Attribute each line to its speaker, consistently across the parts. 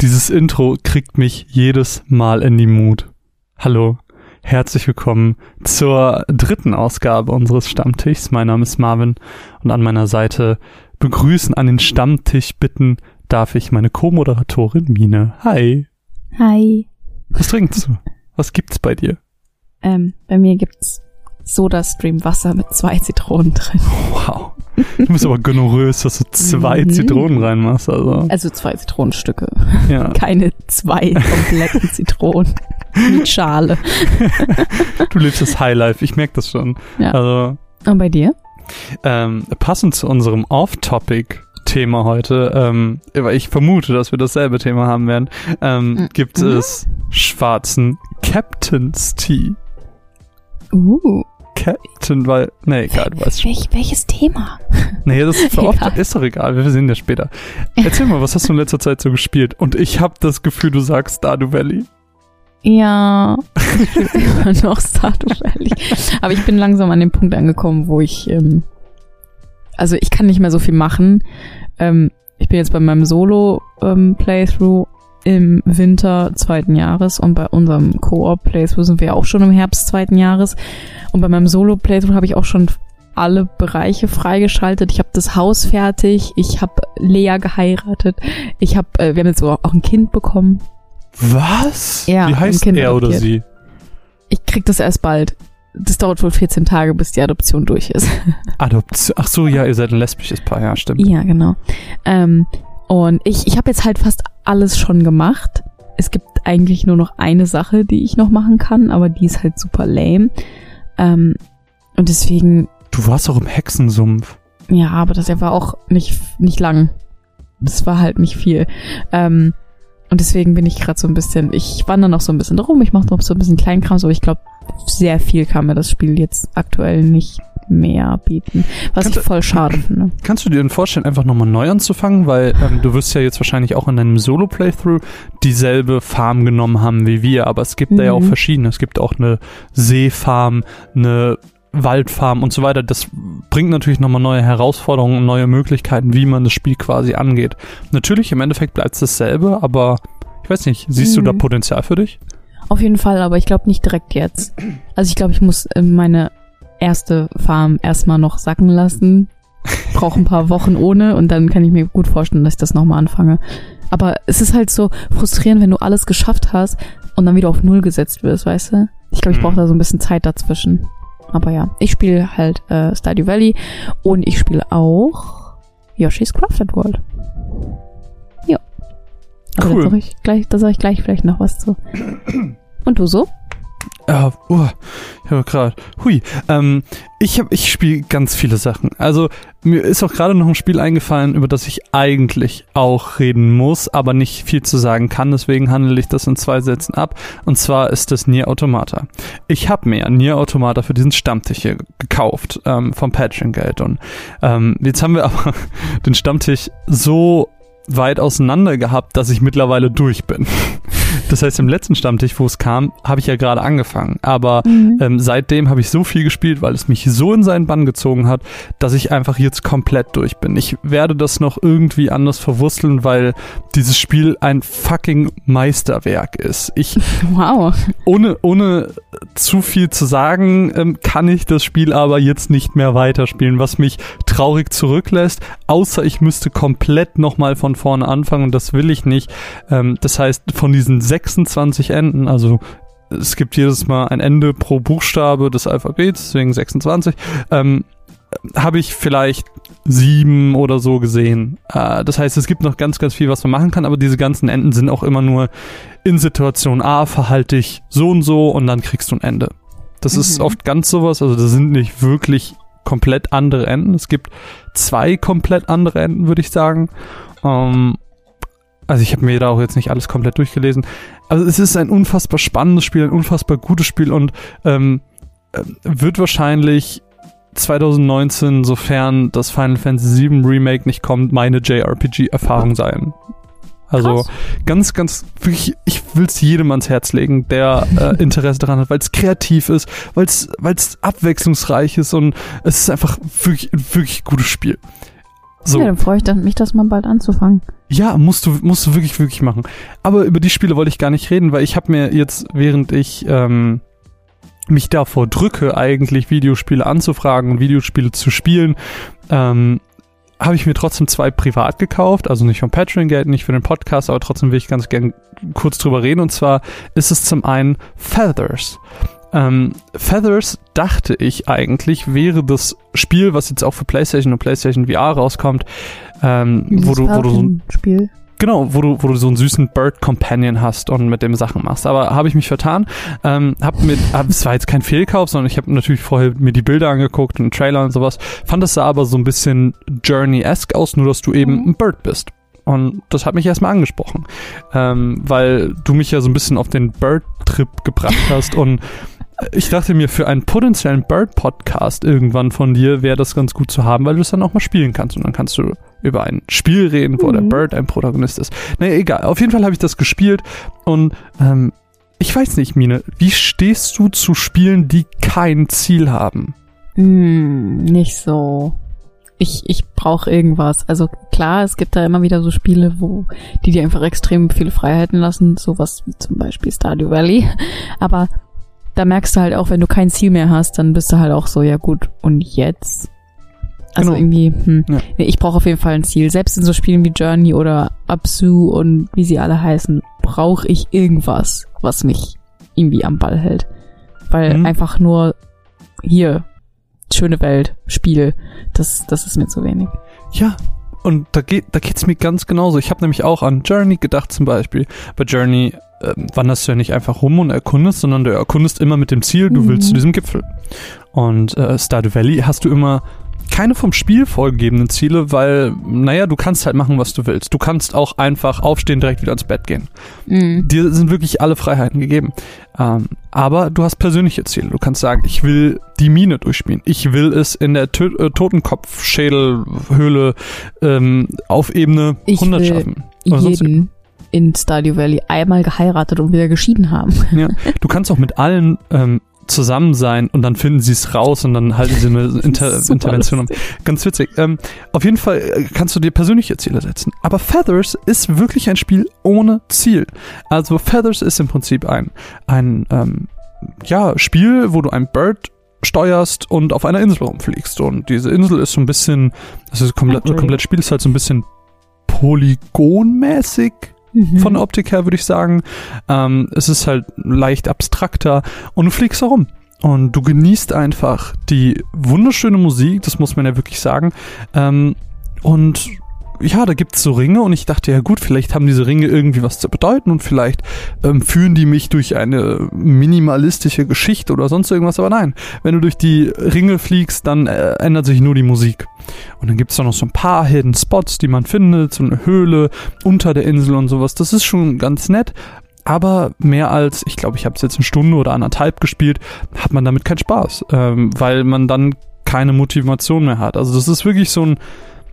Speaker 1: Dieses Intro kriegt mich jedes Mal in die Mut. Hallo, herzlich willkommen zur dritten Ausgabe unseres Stammtischs. Mein Name ist Marvin und an meiner Seite begrüßen an den Stammtisch bitten darf ich meine Co-Moderatorin Mine. Hi.
Speaker 2: Hi.
Speaker 1: Was trinkst du? Was gibt's bei dir?
Speaker 2: Ähm, bei mir gibt's Soda-Stream Wasser mit zwei Zitronen drin.
Speaker 1: Wow. Du bist aber gonorös, dass du zwei
Speaker 2: Mhm.
Speaker 1: Zitronen reinmachst, also.
Speaker 2: Also zwei Zitronenstücke.
Speaker 1: Ja.
Speaker 2: Keine zwei kompletten Zitronen. Mit Schale.
Speaker 1: Du lebst das Highlife, ich merke das schon.
Speaker 2: Ja.
Speaker 1: Also,
Speaker 2: Und bei dir?
Speaker 1: ähm, passend zu unserem Off-Topic-Thema heute, ähm, weil ich vermute, dass wir dasselbe Thema haben werden, ähm,
Speaker 2: Mhm.
Speaker 1: gibt es schwarzen Captain's Tea.
Speaker 2: Uh.
Speaker 1: Captain, weil, nee, egal, du weißt schon.
Speaker 2: Welch, welches Thema?
Speaker 1: Nee, das ist, oft, ist doch egal, wir sehen das später. Erzähl mal, was hast du in letzter Zeit so gespielt? Und ich habe das Gefühl, du sagst Stardew Valley.
Speaker 2: Ja, immer noch Stardew Valley. Aber ich bin langsam an dem Punkt angekommen, wo ich, ähm, also ich kann nicht mehr so viel machen. Ähm, ich bin jetzt bei meinem Solo-Playthrough im Winter zweiten Jahres und bei unserem Koop-Playthrough sind wir ja auch schon im Herbst zweiten Jahres. Und bei meinem Solo-Playthrough habe ich auch schon alle Bereiche freigeschaltet. Ich habe das Haus fertig, ich habe Lea geheiratet, ich habe, äh, wir haben jetzt auch ein Kind bekommen.
Speaker 1: Was?
Speaker 2: Ja,
Speaker 1: Wie heißt
Speaker 2: Kind
Speaker 1: er oder
Speaker 2: adoptiert.
Speaker 1: sie?
Speaker 2: Ich krieg das erst bald. Das dauert wohl 14 Tage, bis die Adoption durch ist.
Speaker 1: Adoption. Ach so, ja, ihr seid ein lesbisches Paar, ja, stimmt.
Speaker 2: ja, genau. Ähm, und ich, ich habe jetzt halt fast alles schon gemacht. Es gibt eigentlich nur noch eine Sache, die ich noch machen kann, aber die ist halt super lame. Ähm, und deswegen,
Speaker 1: Du warst auch im Hexensumpf.
Speaker 2: ja, aber das war auch nicht, nicht lang. Das war halt nicht viel. Ähm, und deswegen bin ich gerade so ein bisschen, ich wandere noch so ein bisschen rum, ich mache noch so ein bisschen Kleinkrams, aber ich glaube, sehr viel kann mir das Spiel jetzt aktuell nicht mehr bieten. Was
Speaker 1: Kannst
Speaker 2: ich voll schade finde.
Speaker 1: Kannst du dir denn vorstellen, einfach nochmal neu anzufangen? Weil ähm, du wirst ja jetzt wahrscheinlich auch in deinem Solo-Playthrough dieselbe Farm genommen haben wie wir, aber es gibt da ja auch
Speaker 2: Mhm.
Speaker 1: verschiedene. Es gibt auch eine Seefarm, eine Waldfarm und so weiter. Das bringt natürlich nochmal neue Herausforderungen und neue Möglichkeiten, wie man das Spiel quasi angeht. Natürlich, im Endeffekt bleibt es dasselbe, aber ich weiß nicht, siehst du
Speaker 2: Mhm.
Speaker 1: da Potenzial für dich?
Speaker 2: Auf jeden Fall, aber ich glaube nicht direkt jetzt. Also ich glaube, ich muss äh, meine erste Farm erstmal noch sacken lassen. Brauche ein paar Wochen ohne und dann kann ich mir gut vorstellen, dass ich das nochmal anfange. Aber es ist halt so frustrierend, wenn du alles geschafft hast und dann wieder auf Null gesetzt wirst, weißt du? Ich glaube, ich brauche
Speaker 1: Mhm.
Speaker 2: da so ein bisschen Zeit dazwischen. Aber ja, ich spiele halt äh, Stardew Valley und ich spiele auch Yoshi's Crafted World. Ja. Aber
Speaker 1: Cool.
Speaker 2: da sage ich gleich, da sag ich gleich vielleicht noch was zu. Und du so?
Speaker 1: Uh, ich habe gerade. Hui. Ähm, ich hab, ich spiele ganz viele Sachen. Also mir ist auch gerade noch ein Spiel eingefallen, über das ich eigentlich auch reden muss, aber nicht viel zu sagen kann. Deswegen handle ich das in zwei Sätzen ab. Und zwar ist das Nier Automata. Ich habe mir Nier Automata für diesen Stammtisch hier gekauft ähm, vom Patreon-Geld. Und ähm, jetzt haben wir aber den Stammtisch so weit auseinander gehabt, dass ich mittlerweile durch bin. Das heißt, im letzten Stammtisch, wo es kam, habe ich ja gerade angefangen. Aber ähm, seitdem habe ich so viel gespielt, weil es mich so in seinen Bann gezogen hat, dass ich einfach jetzt komplett durch bin. Ich werde das noch irgendwie anders verwursteln, weil dieses Spiel ein fucking Meisterwerk ist. Ich,
Speaker 2: Wow.
Speaker 1: ohne, ohne zu viel zu sagen, ähm, kann ich das Spiel aber jetzt nicht mehr weiterspielen, was mich traurig zurücklässt, außer ich müsste komplett nochmal von vorne anfangen und das will ich nicht. Ähm, das heißt, von diesen 26 Enden, also es gibt jedes Mal ein Ende pro Buchstabe des Alphabets, deswegen 26, ähm, habe ich vielleicht sieben oder so gesehen. Äh, das heißt, es gibt noch ganz, ganz viel, was man machen kann, aber diese ganzen Enden sind auch immer nur in Situation A verhalte ich so und so und dann kriegst du ein Ende. Das ist
Speaker 2: Mhm.
Speaker 1: oft ganz sowas, also das sind nicht wirklich komplett andere Enden. Es gibt zwei komplett andere Enden, würde ich sagen. Ähm, also ich habe mir da auch jetzt nicht alles komplett durchgelesen. Also es ist ein unfassbar spannendes Spiel, ein unfassbar gutes Spiel und ähm, äh, wird wahrscheinlich 2019, sofern das Final Fantasy VII Remake nicht kommt, meine JRPG-Erfahrung sein. Also
Speaker 2: Krass.
Speaker 1: ganz, ganz, wirklich, ich will es jedem ans Herz legen, der äh, Interesse daran hat, weil es kreativ ist, weil es abwechslungsreich ist und es ist einfach wirklich, wirklich gutes Spiel. So,
Speaker 2: Ja, dann freue ich mich, das mal bald anzufangen.
Speaker 1: Ja, musst du, musst du wirklich, wirklich machen. Aber über die Spiele wollte ich gar nicht reden, weil ich habe mir jetzt, während ich ähm, mich davor drücke, eigentlich Videospiele anzufragen und Videospiele zu spielen, ähm, habe ich mir trotzdem zwei privat gekauft, also nicht vom Patreon-Geld, nicht für den Podcast, aber trotzdem will ich ganz gern kurz drüber reden. Und zwar ist es zum einen Feathers. Ähm, Feathers dachte ich eigentlich wäre das Spiel, was jetzt auch für PlayStation und PlayStation VR rauskommt, ähm, wo du, wo du so ein
Speaker 2: Spiel.
Speaker 1: Genau, wo du, wo du so einen süßen Bird Companion hast und mit dem Sachen machst. Aber habe ich mich vertan. Ähm, hab mit, es war jetzt kein Fehlkauf, sondern ich habe natürlich vorher mir die Bilder angeguckt und Trailer und sowas. Fand es sah aber so ein bisschen Journey-esque aus, nur dass du eben
Speaker 2: Mhm.
Speaker 1: ein Bird bist. Und das hat mich erstmal angesprochen. Ähm, weil du mich ja so ein bisschen auf den Bird-Trip gebracht hast und ich dachte mir, für einen potenziellen Bird-Podcast irgendwann von dir wäre das ganz gut zu haben, weil du es dann auch mal spielen kannst. Und dann kannst du über ein Spiel reden, wo der
Speaker 2: Mhm.
Speaker 1: Bird ein Protagonist ist. Naja, egal. Auf jeden Fall habe ich das gespielt und ähm, ich weiß nicht, Mine, wie stehst du zu Spielen, die kein Ziel haben?
Speaker 2: Hm, nicht so. Ich, ich brauche irgendwas. Also klar, es gibt da immer wieder so Spiele, wo die dir einfach extrem viele Freiheiten lassen, sowas wie zum Beispiel Stardew Valley. Aber da merkst du halt auch, wenn du kein Ziel mehr hast, dann bist du halt auch so, ja gut, und jetzt? Also
Speaker 1: Genau.
Speaker 2: irgendwie, hm.
Speaker 1: Ja.
Speaker 2: Nee, ich brauche auf jeden Fall ein Ziel. Selbst in so Spielen wie Journey oder Absu und wie sie alle heißen, brauche ich irgendwas, was mich irgendwie am Ball hält. Weil
Speaker 1: Mhm.
Speaker 2: einfach nur hier, schöne Welt, Spiel, das, das ist mir zu wenig.
Speaker 1: Ja, und da geht da geht's mir ganz genauso. Ich habe nämlich auch an Journey gedacht zum Beispiel. Bei Journey ähm, wanderst du ja nicht einfach rum und erkundest, sondern du erkundest immer mit dem Ziel, du
Speaker 2: Mhm.
Speaker 1: willst zu diesem Gipfel. Und äh, Stardew Valley hast du immer keine vom Spiel vorgegebenen Ziele, weil, naja, du kannst halt machen, was du willst. Du kannst auch einfach aufstehen, direkt wieder ins Bett gehen.
Speaker 2: Mhm.
Speaker 1: Dir sind wirklich alle Freiheiten gegeben. Ähm, aber du hast persönliche Ziele. Du kannst sagen, ich will die Mine durchspielen. Ich will es in der Tö äh, Totenkopf-Schädelhöhle ähm, auf Ebene
Speaker 2: Ich
Speaker 1: 100
Speaker 2: will
Speaker 1: schaffen. Oder
Speaker 2: Jeden in Stardew Valley einmal geheiratet und wieder geschieden haben.
Speaker 1: Ja. Du kannst auch mit allen ähm, zusammen sein und dann finden sie es raus und dann halten sie eine Inter Intervention. um. Ganz witzig. Ähm, auf jeden Fall äh, kannst du dir persönliche Ziele setzen. Aber Feathers ist wirklich ein Spiel ohne Ziel. Also Feathers ist im Prinzip ein, ein ähm, ja, Spiel, wo du ein Bird steuerst und auf einer Insel rumfliegst. Und diese Insel ist so ein bisschen, das komplett,
Speaker 2: Okay.
Speaker 1: komplett Spiel ist halt so ein bisschen polygonmäßig
Speaker 2: Mhm.
Speaker 1: von Optik her, würde ich sagen. Ähm, es ist halt leicht abstrakter und du fliegst herum. Und du genießt einfach die wunderschöne Musik, das muss man ja wirklich sagen. Ähm, und ja, da gibt's so Ringe und ich dachte, ja gut, vielleicht haben diese Ringe irgendwie was zu bedeuten und vielleicht ähm, führen die mich durch eine minimalistische Geschichte oder sonst irgendwas, aber nein. Wenn du durch die Ringe fliegst, dann äh, ändert sich nur die Musik. Und dann gibt's da noch so ein paar Hidden Spots, die man findet, so eine Höhle unter der Insel und sowas. Das ist schon ganz nett. Aber mehr als, ich glaube, ich habe es jetzt eine Stunde oder anderthalb gespielt, hat man damit keinen Spaß, ähm, weil man dann keine Motivation mehr hat. Also das ist wirklich so ein,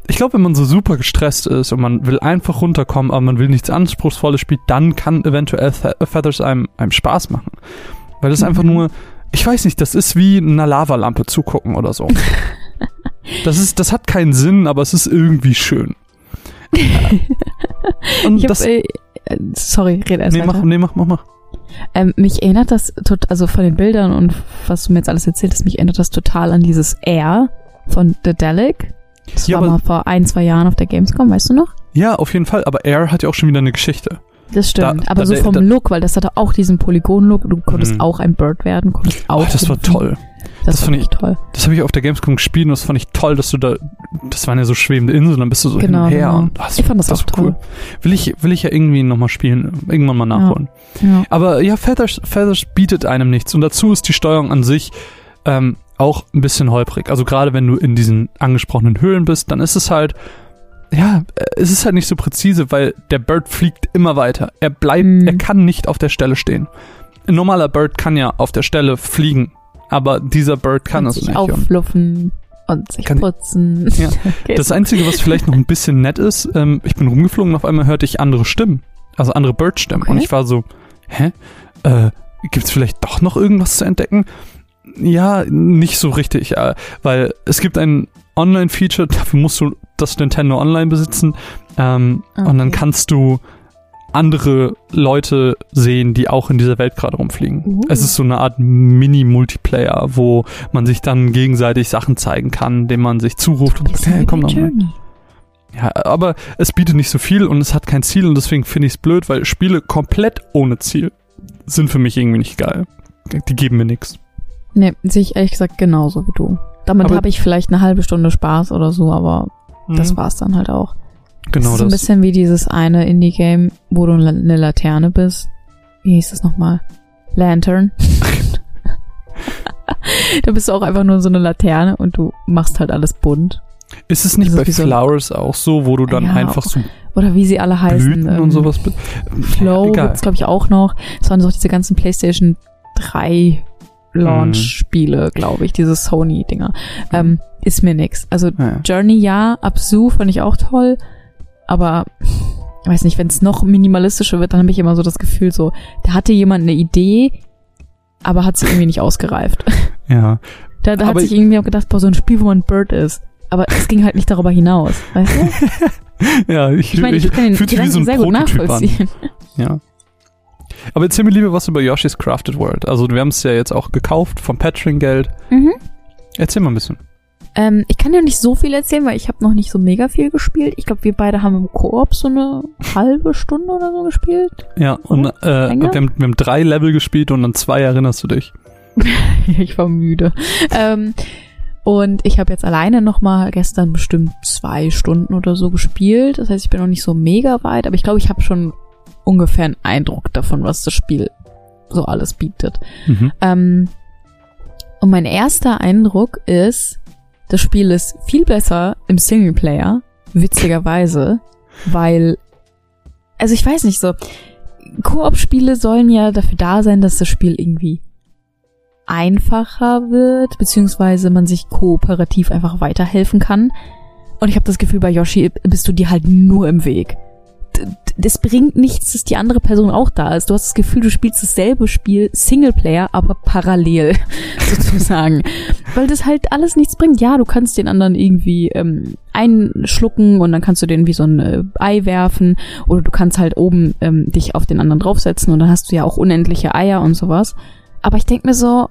Speaker 1: ich glaube, wenn man so super gestresst ist und man will einfach runterkommen, aber man will nichts Anspruchsvolles spielen, dann kann eventuell Fe- Feathers einem, einem Spaß machen. Weil das einfach
Speaker 2: Mhm.
Speaker 1: nur, ich weiß nicht, das ist wie einer Lavalampe zugucken oder so. Das ist, das hat keinen Sinn, aber es ist irgendwie schön. Und
Speaker 2: Ich hab,
Speaker 1: das,
Speaker 2: äh, äh, sorry, red erst
Speaker 1: nee,
Speaker 2: weiter.
Speaker 1: mach, nee, mach, mach, mach.
Speaker 2: Ähm, mich erinnert das, tot, also von den Bildern und was du mir jetzt alles erzählt hast, mich erinnert das total an dieses Air von The Dalek. Das
Speaker 1: Ja,
Speaker 2: war mal vor ein, zwei Jahren auf der Gamescom, weißt du noch?
Speaker 1: Ja, auf jeden Fall, aber Air hat ja auch schon wieder eine Geschichte.
Speaker 2: Das stimmt.
Speaker 1: Da-
Speaker 2: aber
Speaker 1: da-
Speaker 2: so vom
Speaker 1: da-
Speaker 2: Look, weil das hatte auch diesen Polygon-Look. Du konntest
Speaker 1: Mhm.
Speaker 2: auch ein Bird werden, konntest auch.
Speaker 1: Oh, das war toll.
Speaker 2: Das,
Speaker 1: Das fand ich-
Speaker 2: toll.
Speaker 1: Das habe ich auf der Gamescom gespielt und das fand ich toll, dass du da, das waren ja so schwebende Inseln, dann bist du so
Speaker 2: Genau,
Speaker 1: hin und her
Speaker 2: genau.
Speaker 1: und das,
Speaker 2: Ich fand das auch
Speaker 1: war
Speaker 2: toll.
Speaker 1: Will ich, will ich ja irgendwie nochmal spielen, irgendwann mal nachholen.
Speaker 2: Ja.
Speaker 1: Aber ja, Feathers, Feathers bietet einem nichts und dazu ist die Steuerung an sich ähm, auch ein bisschen holprig. Also gerade wenn du in diesen angesprochenen Höhlen bist, dann ist es halt, ja, äh, es ist halt nicht so präzise, weil der Bird fliegt immer weiter. Er bleibt,
Speaker 2: Mhm.
Speaker 1: er kann nicht auf der Stelle stehen. Ein normaler Bird kann ja auf der Stelle fliegen, aber dieser Bird kann
Speaker 2: und
Speaker 1: es
Speaker 2: sich
Speaker 1: nicht. Und
Speaker 2: aufluffen und sich
Speaker 1: Kann-
Speaker 2: putzen.
Speaker 1: Ja. Das Einzige, was vielleicht noch ein bisschen nett ist, ähm, ich bin rumgeflogen und auf einmal hörte ich andere Stimmen. Also andere Bird-Stimmen.
Speaker 2: Okay.
Speaker 1: Und ich war so, hä? Äh, gibt's vielleicht doch noch irgendwas zu entdecken? Ja, nicht so richtig, weil es gibt ein, Online-Feature, dafür musst du das Nintendo Online besitzen. Ähm,
Speaker 2: Okay.
Speaker 1: Und dann kannst du andere Leute sehen, die auch in dieser Welt gerade rumfliegen.
Speaker 2: Uh.
Speaker 1: Es ist so eine Art Mini-Multiplayer, wo man sich dann gegenseitig Sachen zeigen kann, indem man sich zuruft und sagt, hey, komm doch mal. Ja, aber es bietet nicht so viel und es hat kein Ziel und deswegen finde ich es blöd, weil Spiele komplett ohne Ziel sind für mich irgendwie nicht geil. Die geben mir nichts.
Speaker 2: Nee, sehe ich ehrlich gesagt genauso wie du. Damit habe ich vielleicht eine halbe Stunde Spaß oder so, aber das
Speaker 1: Mhm.
Speaker 2: war's dann halt auch.
Speaker 1: Genau
Speaker 2: das ist so ein
Speaker 1: das.
Speaker 2: bisschen wie dieses eine Indie-Game, wo du eine Laterne bist. Wie hieß das nochmal? Lantern. da bist du auch einfach nur so eine Laterne und du machst halt alles bunt.
Speaker 1: Ist es nicht
Speaker 2: das ist
Speaker 1: bei
Speaker 2: wie so ein-
Speaker 1: Flowers auch so, wo du dann
Speaker 2: Ja,
Speaker 1: einfach so
Speaker 2: Oder wie sie alle heißen.
Speaker 1: Blüten
Speaker 2: ähm,
Speaker 1: und sowas
Speaker 2: Flow
Speaker 1: Egal.
Speaker 2: gibt's glaube ich auch noch. Das waren so diese ganzen PlayStation 3 Launch-Spiele, glaube ich, diese Sony-Dinger. Ähm, ist mir nix. Also
Speaker 1: Ja.
Speaker 2: Journey ja, Absu fand ich auch toll, aber ich weiß nicht, wenn es noch minimalistischer wird, dann habe ich immer so das Gefühl, so, da hatte jemand eine Idee, aber hat sie irgendwie nicht ausgereift.
Speaker 1: ja.
Speaker 2: Da, da hat sich
Speaker 1: ich-
Speaker 2: irgendwie auch gedacht, boah, so ein Spiel, wo man ein Bird ist. Aber es ging halt nicht darüber hinaus, weißt du?
Speaker 1: Ja, ich,
Speaker 2: Ich meine, ich kann den
Speaker 1: so
Speaker 2: Gedanken
Speaker 1: ein
Speaker 2: sehr gut
Speaker 1: Prototyp an.
Speaker 2: nachvollziehen.
Speaker 1: Ja. Aber erzähl mir lieber was über Yoshi's Crafted World. Also wir haben es ja jetzt auch gekauft vom Patreon-Geld.
Speaker 2: Mhm.
Speaker 1: Erzähl mal ein bisschen.
Speaker 2: Ähm, ich kann ja nicht so viel erzählen, weil ich habe noch nicht so mega viel gespielt. Ich glaube, wir beide haben im Koop so eine halbe Stunde oder so gespielt.
Speaker 1: Ja, und äh, wir, haben, wir haben drei Level gespielt und an zwei erinnerst du dich.
Speaker 2: ich war müde. Ähm, und ich habe jetzt alleine noch mal gestern bestimmt zwei Stunden oder so gespielt. Das heißt, ich bin noch nicht so mega weit, aber ich glaube, ich habe schon ungefähr einen Eindruck davon, was das Spiel so alles bietet.
Speaker 1: Mhm.
Speaker 2: Ähm, und mein erster Eindruck ist, das Spiel ist viel besser im Singleplayer, witzigerweise, weil, also ich weiß nicht so, Koop-Spiele sollen ja dafür da sein, dass das Spiel irgendwie einfacher wird, beziehungsweise man sich kooperativ einfach weiterhelfen kann. Und ich habe das Gefühl, bei Yoshi bist du dir halt nur im Weg. Das bringt nichts, dass die andere Person auch da ist. Du hast das Gefühl, du spielst dasselbe Spiel, Singleplayer, aber parallel, sozusagen. Weil das halt alles nichts bringt. Ja, du kannst den anderen irgendwie ähm, einschlucken und dann kannst du den wie so ein äh, Ei werfen. Oder du kannst halt oben ähm, dich auf den anderen draufsetzen und dann hast du ja auch unendliche Eier und sowas. Aber ich denk mir so,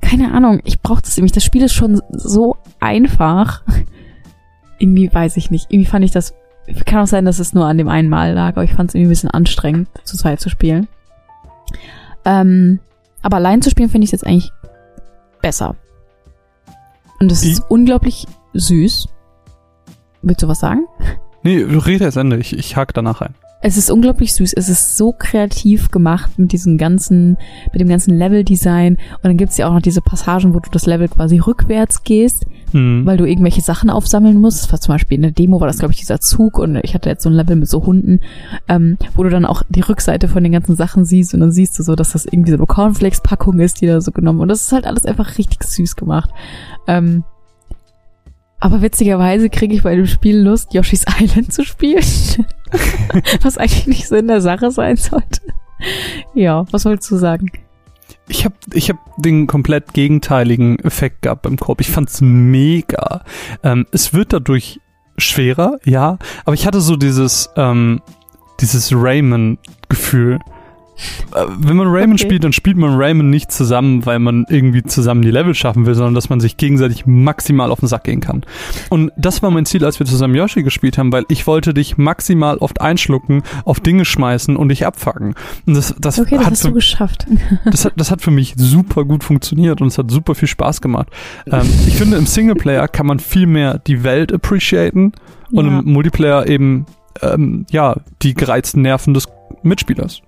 Speaker 2: keine Ahnung, ich brauche das nämlich. Das Spiel ist schon so einfach. irgendwie weiß ich nicht. Irgendwie fand ich das. Kann auch sein, dass es nur an dem einen Mal lag, aber ich fand es irgendwie ein bisschen anstrengend, zu zweit zu spielen. Ähm, aber allein zu spielen finde ich es jetzt eigentlich besser. Und es ist
Speaker 1: Ich-
Speaker 2: unglaublich süß. Willst du was sagen?
Speaker 1: Nee, du redest erst Ende. Ich, ich hake danach ein.
Speaker 2: Es ist unglaublich süß. Es ist so kreativ gemacht mit diesem ganzen, mit dem ganzen Level-Design. Und dann gibt's ja auch noch diese Passagen, wo du das Level quasi rückwärts gehst,
Speaker 1: Hm.
Speaker 2: weil du irgendwelche Sachen aufsammeln musst. Das war zum Beispiel in der Demo war das, glaube ich, dieser Zug und ich hatte jetzt so ein Level mit so Hunden, ähm, wo du dann auch die Rückseite von den ganzen Sachen siehst und dann siehst du so, dass das irgendwie so eine Cornflakes-Packung ist, die da so genommen. Und das ist halt alles einfach richtig süß gemacht. Ähm, aber witzigerweise kriege ich bei dem Spiel Lust, Yoshi's Island zu spielen. was eigentlich nicht so in der Sache sein sollte. Ja, was wolltest du sagen?
Speaker 1: Ich habe ich hab den komplett gegenteiligen Effekt gehabt beim Korb. Ich fand's mega. Ähm, es wird dadurch schwerer, ja, aber ich hatte so dieses, ähm, dieses Rayman-Gefühl. Äh, Wenn man Rayman
Speaker 2: Okay.
Speaker 1: spielt, dann spielt man Rayman nicht zusammen, weil man irgendwie zusammen die Level schaffen will, sondern dass man sich gegenseitig maximal auf den Sack gehen kann. Und das war mein Ziel, als wir zusammen Yoshi gespielt haben, weil ich wollte dich maximal oft einschlucken, auf Dinge schmeißen und dich abfacken. Und das, das
Speaker 2: Okay, das
Speaker 1: hat
Speaker 2: hast
Speaker 1: für
Speaker 2: du geschafft.
Speaker 1: das hat, das hat für mich super gut funktioniert und es hat super viel Spaß gemacht. Ähm, ich finde, im Singleplayer kann man viel mehr die Welt appreciaten und
Speaker 2: Ja.
Speaker 1: im Multiplayer eben, ähm, ja, die gereizten Nerven des Mitspielers.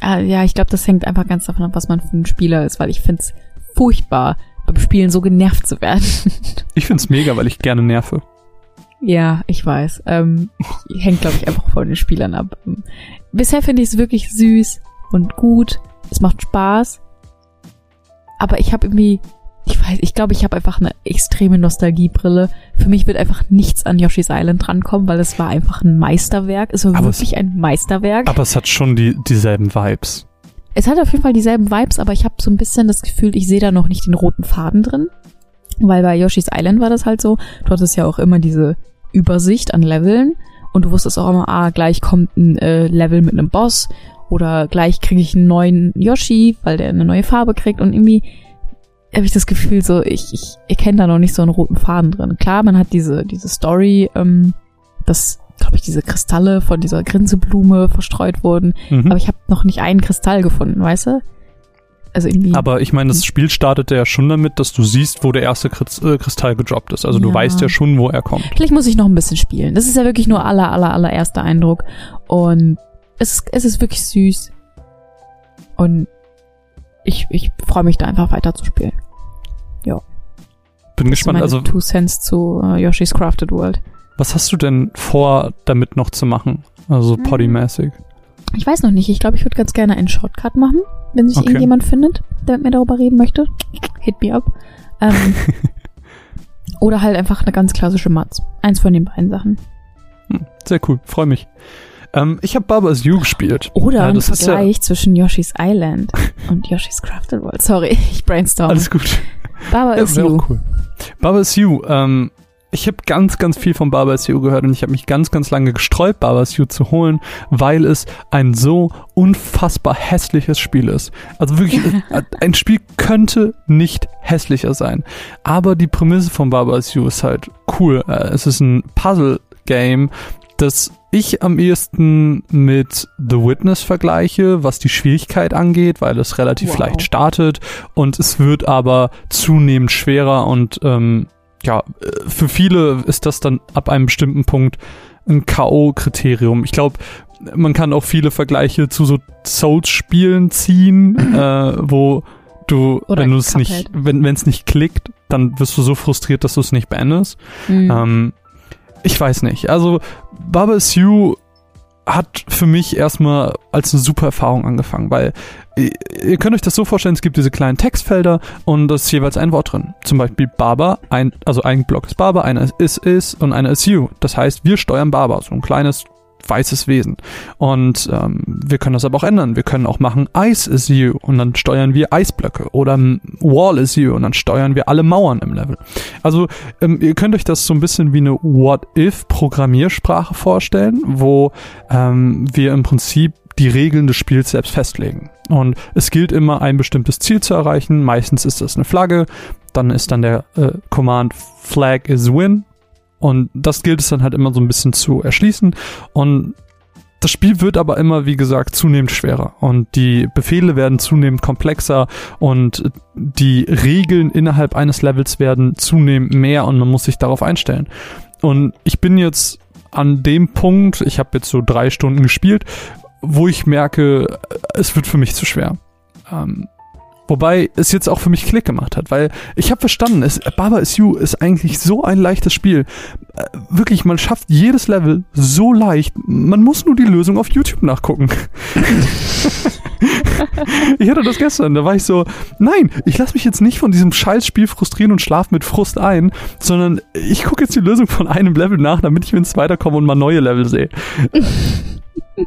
Speaker 2: Ah, ja, ich glaube, das hängt einfach ganz davon ab, was man für ein Spieler ist, weil ich find's furchtbar, beim Spielen so genervt zu werden.
Speaker 1: Ich find's mega, weil ich gerne nerve.
Speaker 2: ja, ich weiß. Ähm, hängt, glaube ich, einfach von den Spielern ab. Bisher finde ich es wirklich süß und gut. Es macht Spaß. Aber ich habe irgendwie, ich weiß, ich glaube, ich habe einfach eine extreme Nostalgiebrille. Für mich wird einfach nichts an Yoshi's Island drankommen, weil es war einfach ein Meisterwerk. Es war
Speaker 1: Aber es-
Speaker 2: wirklich ein Meisterwerk.
Speaker 1: Aber es hat schon die, dieselben Vibes.
Speaker 2: Es hat auf jeden Fall dieselben Vibes, aber ich habe so ein bisschen das Gefühl, ich sehe da noch nicht den roten Faden drin. Weil bei Yoshi's Island war das halt so, du hattest ja auch immer diese Übersicht an Leveln und du wusstest auch immer, ah, gleich kommt ein äh, Level mit einem Boss oder gleich kriege ich einen neuen Yoshi, weil der eine neue Farbe kriegt und irgendwie habe ich das Gefühl, so ich, ich erkenne da noch nicht so einen roten Faden drin. Klar, man hat diese, diese Story, ähm, dass, glaube ich, diese Kristalle von dieser Grinseblume verstreut wurden,
Speaker 1: Mhm.
Speaker 2: aber ich habe noch nicht einen Kristall gefunden, weißt du? Also irgendwie.
Speaker 1: Aber ich meine, das Spiel startet ja schon damit, dass du siehst, wo der erste äh, Kristall gedroppt ist. Also du
Speaker 2: Ja.
Speaker 1: weißt ja schon, wo er kommt.
Speaker 2: Vielleicht muss ich noch ein bisschen spielen. Das ist ja wirklich nur aller, aller, allererster Eindruck. Und es ist, es ist wirklich süß. Und ich, ich freue mich da einfach weiter zu spielen.
Speaker 1: Bin
Speaker 2: Das
Speaker 1: gespannt. Also,
Speaker 2: Two Cents zu äh, Yoshi's Crafted World.
Speaker 1: was hast du denn vor, damit noch zu machen? Also
Speaker 2: Mhm.
Speaker 1: Poddy-mäßig.
Speaker 2: Ich weiß noch nicht. Ich glaube, ich würde ganz gerne einen Shortcut machen, wenn sich
Speaker 1: Okay.
Speaker 2: irgendjemand findet, der mit mir darüber reden möchte. Hit me up. Ähm, oder halt einfach eine ganz klassische Mats. Eins von den beiden Sachen.
Speaker 1: Hm, sehr cool, freue mich. Ähm, ich habe Baba Is You gespielt.
Speaker 2: Oder
Speaker 1: Ja,
Speaker 2: ein
Speaker 1: das ist ja-
Speaker 2: Vergleich zwischen Yoshi's Island und Yoshi's Crafted World. Sorry, ich brainstorm.
Speaker 1: Alles gut.
Speaker 2: Baba
Speaker 1: Ja,
Speaker 2: you.
Speaker 1: auch cool. Baba You, ähm, ich habe ganz, ganz viel von Baba You gehört und ich habe mich ganz, ganz lange gesträubt, Baba You zu holen, weil es ein so unfassbar hässliches Spiel ist. Also wirklich, äh, ein Spiel könnte nicht hässlicher sein. Aber die Prämisse von Baba You ist halt cool. Äh, es ist ein Puzzle-Game, das ich am ehesten mit The Witness vergleiche, was die Schwierigkeit angeht, weil es relativ
Speaker 2: Wow.
Speaker 1: leicht startet und es wird aber zunehmend schwerer und ähm, ja, für viele ist das dann ab einem bestimmten Punkt ein K.O.-Kriterium. Ich glaube, man kann auch viele Vergleiche zu so Souls-Spielen ziehen, äh, wo du,
Speaker 2: Oder
Speaker 1: wenn du es nicht, wenn es nicht klickt, dann wirst du so frustriert, dass du es nicht beendest.
Speaker 2: Mhm.
Speaker 1: Ähm, ich weiß nicht. Also, Baba You hat für mich erstmal als eine super Erfahrung angefangen, weil ihr, könnt euch das so vorstellen, es gibt diese kleinen Textfelder und da ist jeweils ein Wort drin. Zum Beispiel Baba, ein, also ein Block ist Baba, einer ist is und einer ist you. Das heißt, wir steuern Baba, so ein kleines weißes Wesen. Und ähm, wir können das aber auch ändern. Wir können auch machen Ice is you und dann steuern wir Eisblöcke oder Wall is you und dann steuern wir alle Mauern im Level. Also ähm, ihr könnt euch das so ein bisschen wie eine What-If-Programmiersprache vorstellen, wo ähm, wir im Prinzip die Regeln des Spiels selbst festlegen. Und es gilt immer, ein bestimmtes Ziel zu erreichen. Meistens ist das eine Flagge. Dann ist dann der äh, Command Flag is Win. Und das gilt es dann halt immer so ein bisschen zu erschließen. Und das Spiel wird aber immer, wie gesagt, zunehmend schwerer. Und die Befehle werden zunehmend komplexer und die Regeln innerhalb eines Levels werden zunehmend mehr und man muss sich darauf einstellen. Und ich bin jetzt an dem Punkt, ich habe jetzt so drei Stunden gespielt, wo ich merke, es wird für mich zu schwer. Ähm, wobei es jetzt auch für mich Klick gemacht hat, weil ich habe verstanden, es, Baba Is You ist eigentlich so ein leichtes Spiel. Äh, wirklich, man schafft jedes Level so leicht. Man muss nur die Lösung auf YouTube nachgucken. ich hatte das gestern, da war ich so, nein, ich lasse mich jetzt nicht von diesem Scheißspiel frustrieren und schlaf mit Frust ein, sondern ich gucke jetzt die Lösung von einem Level nach, damit ich ins weiterkomme und mal neue Level sehe.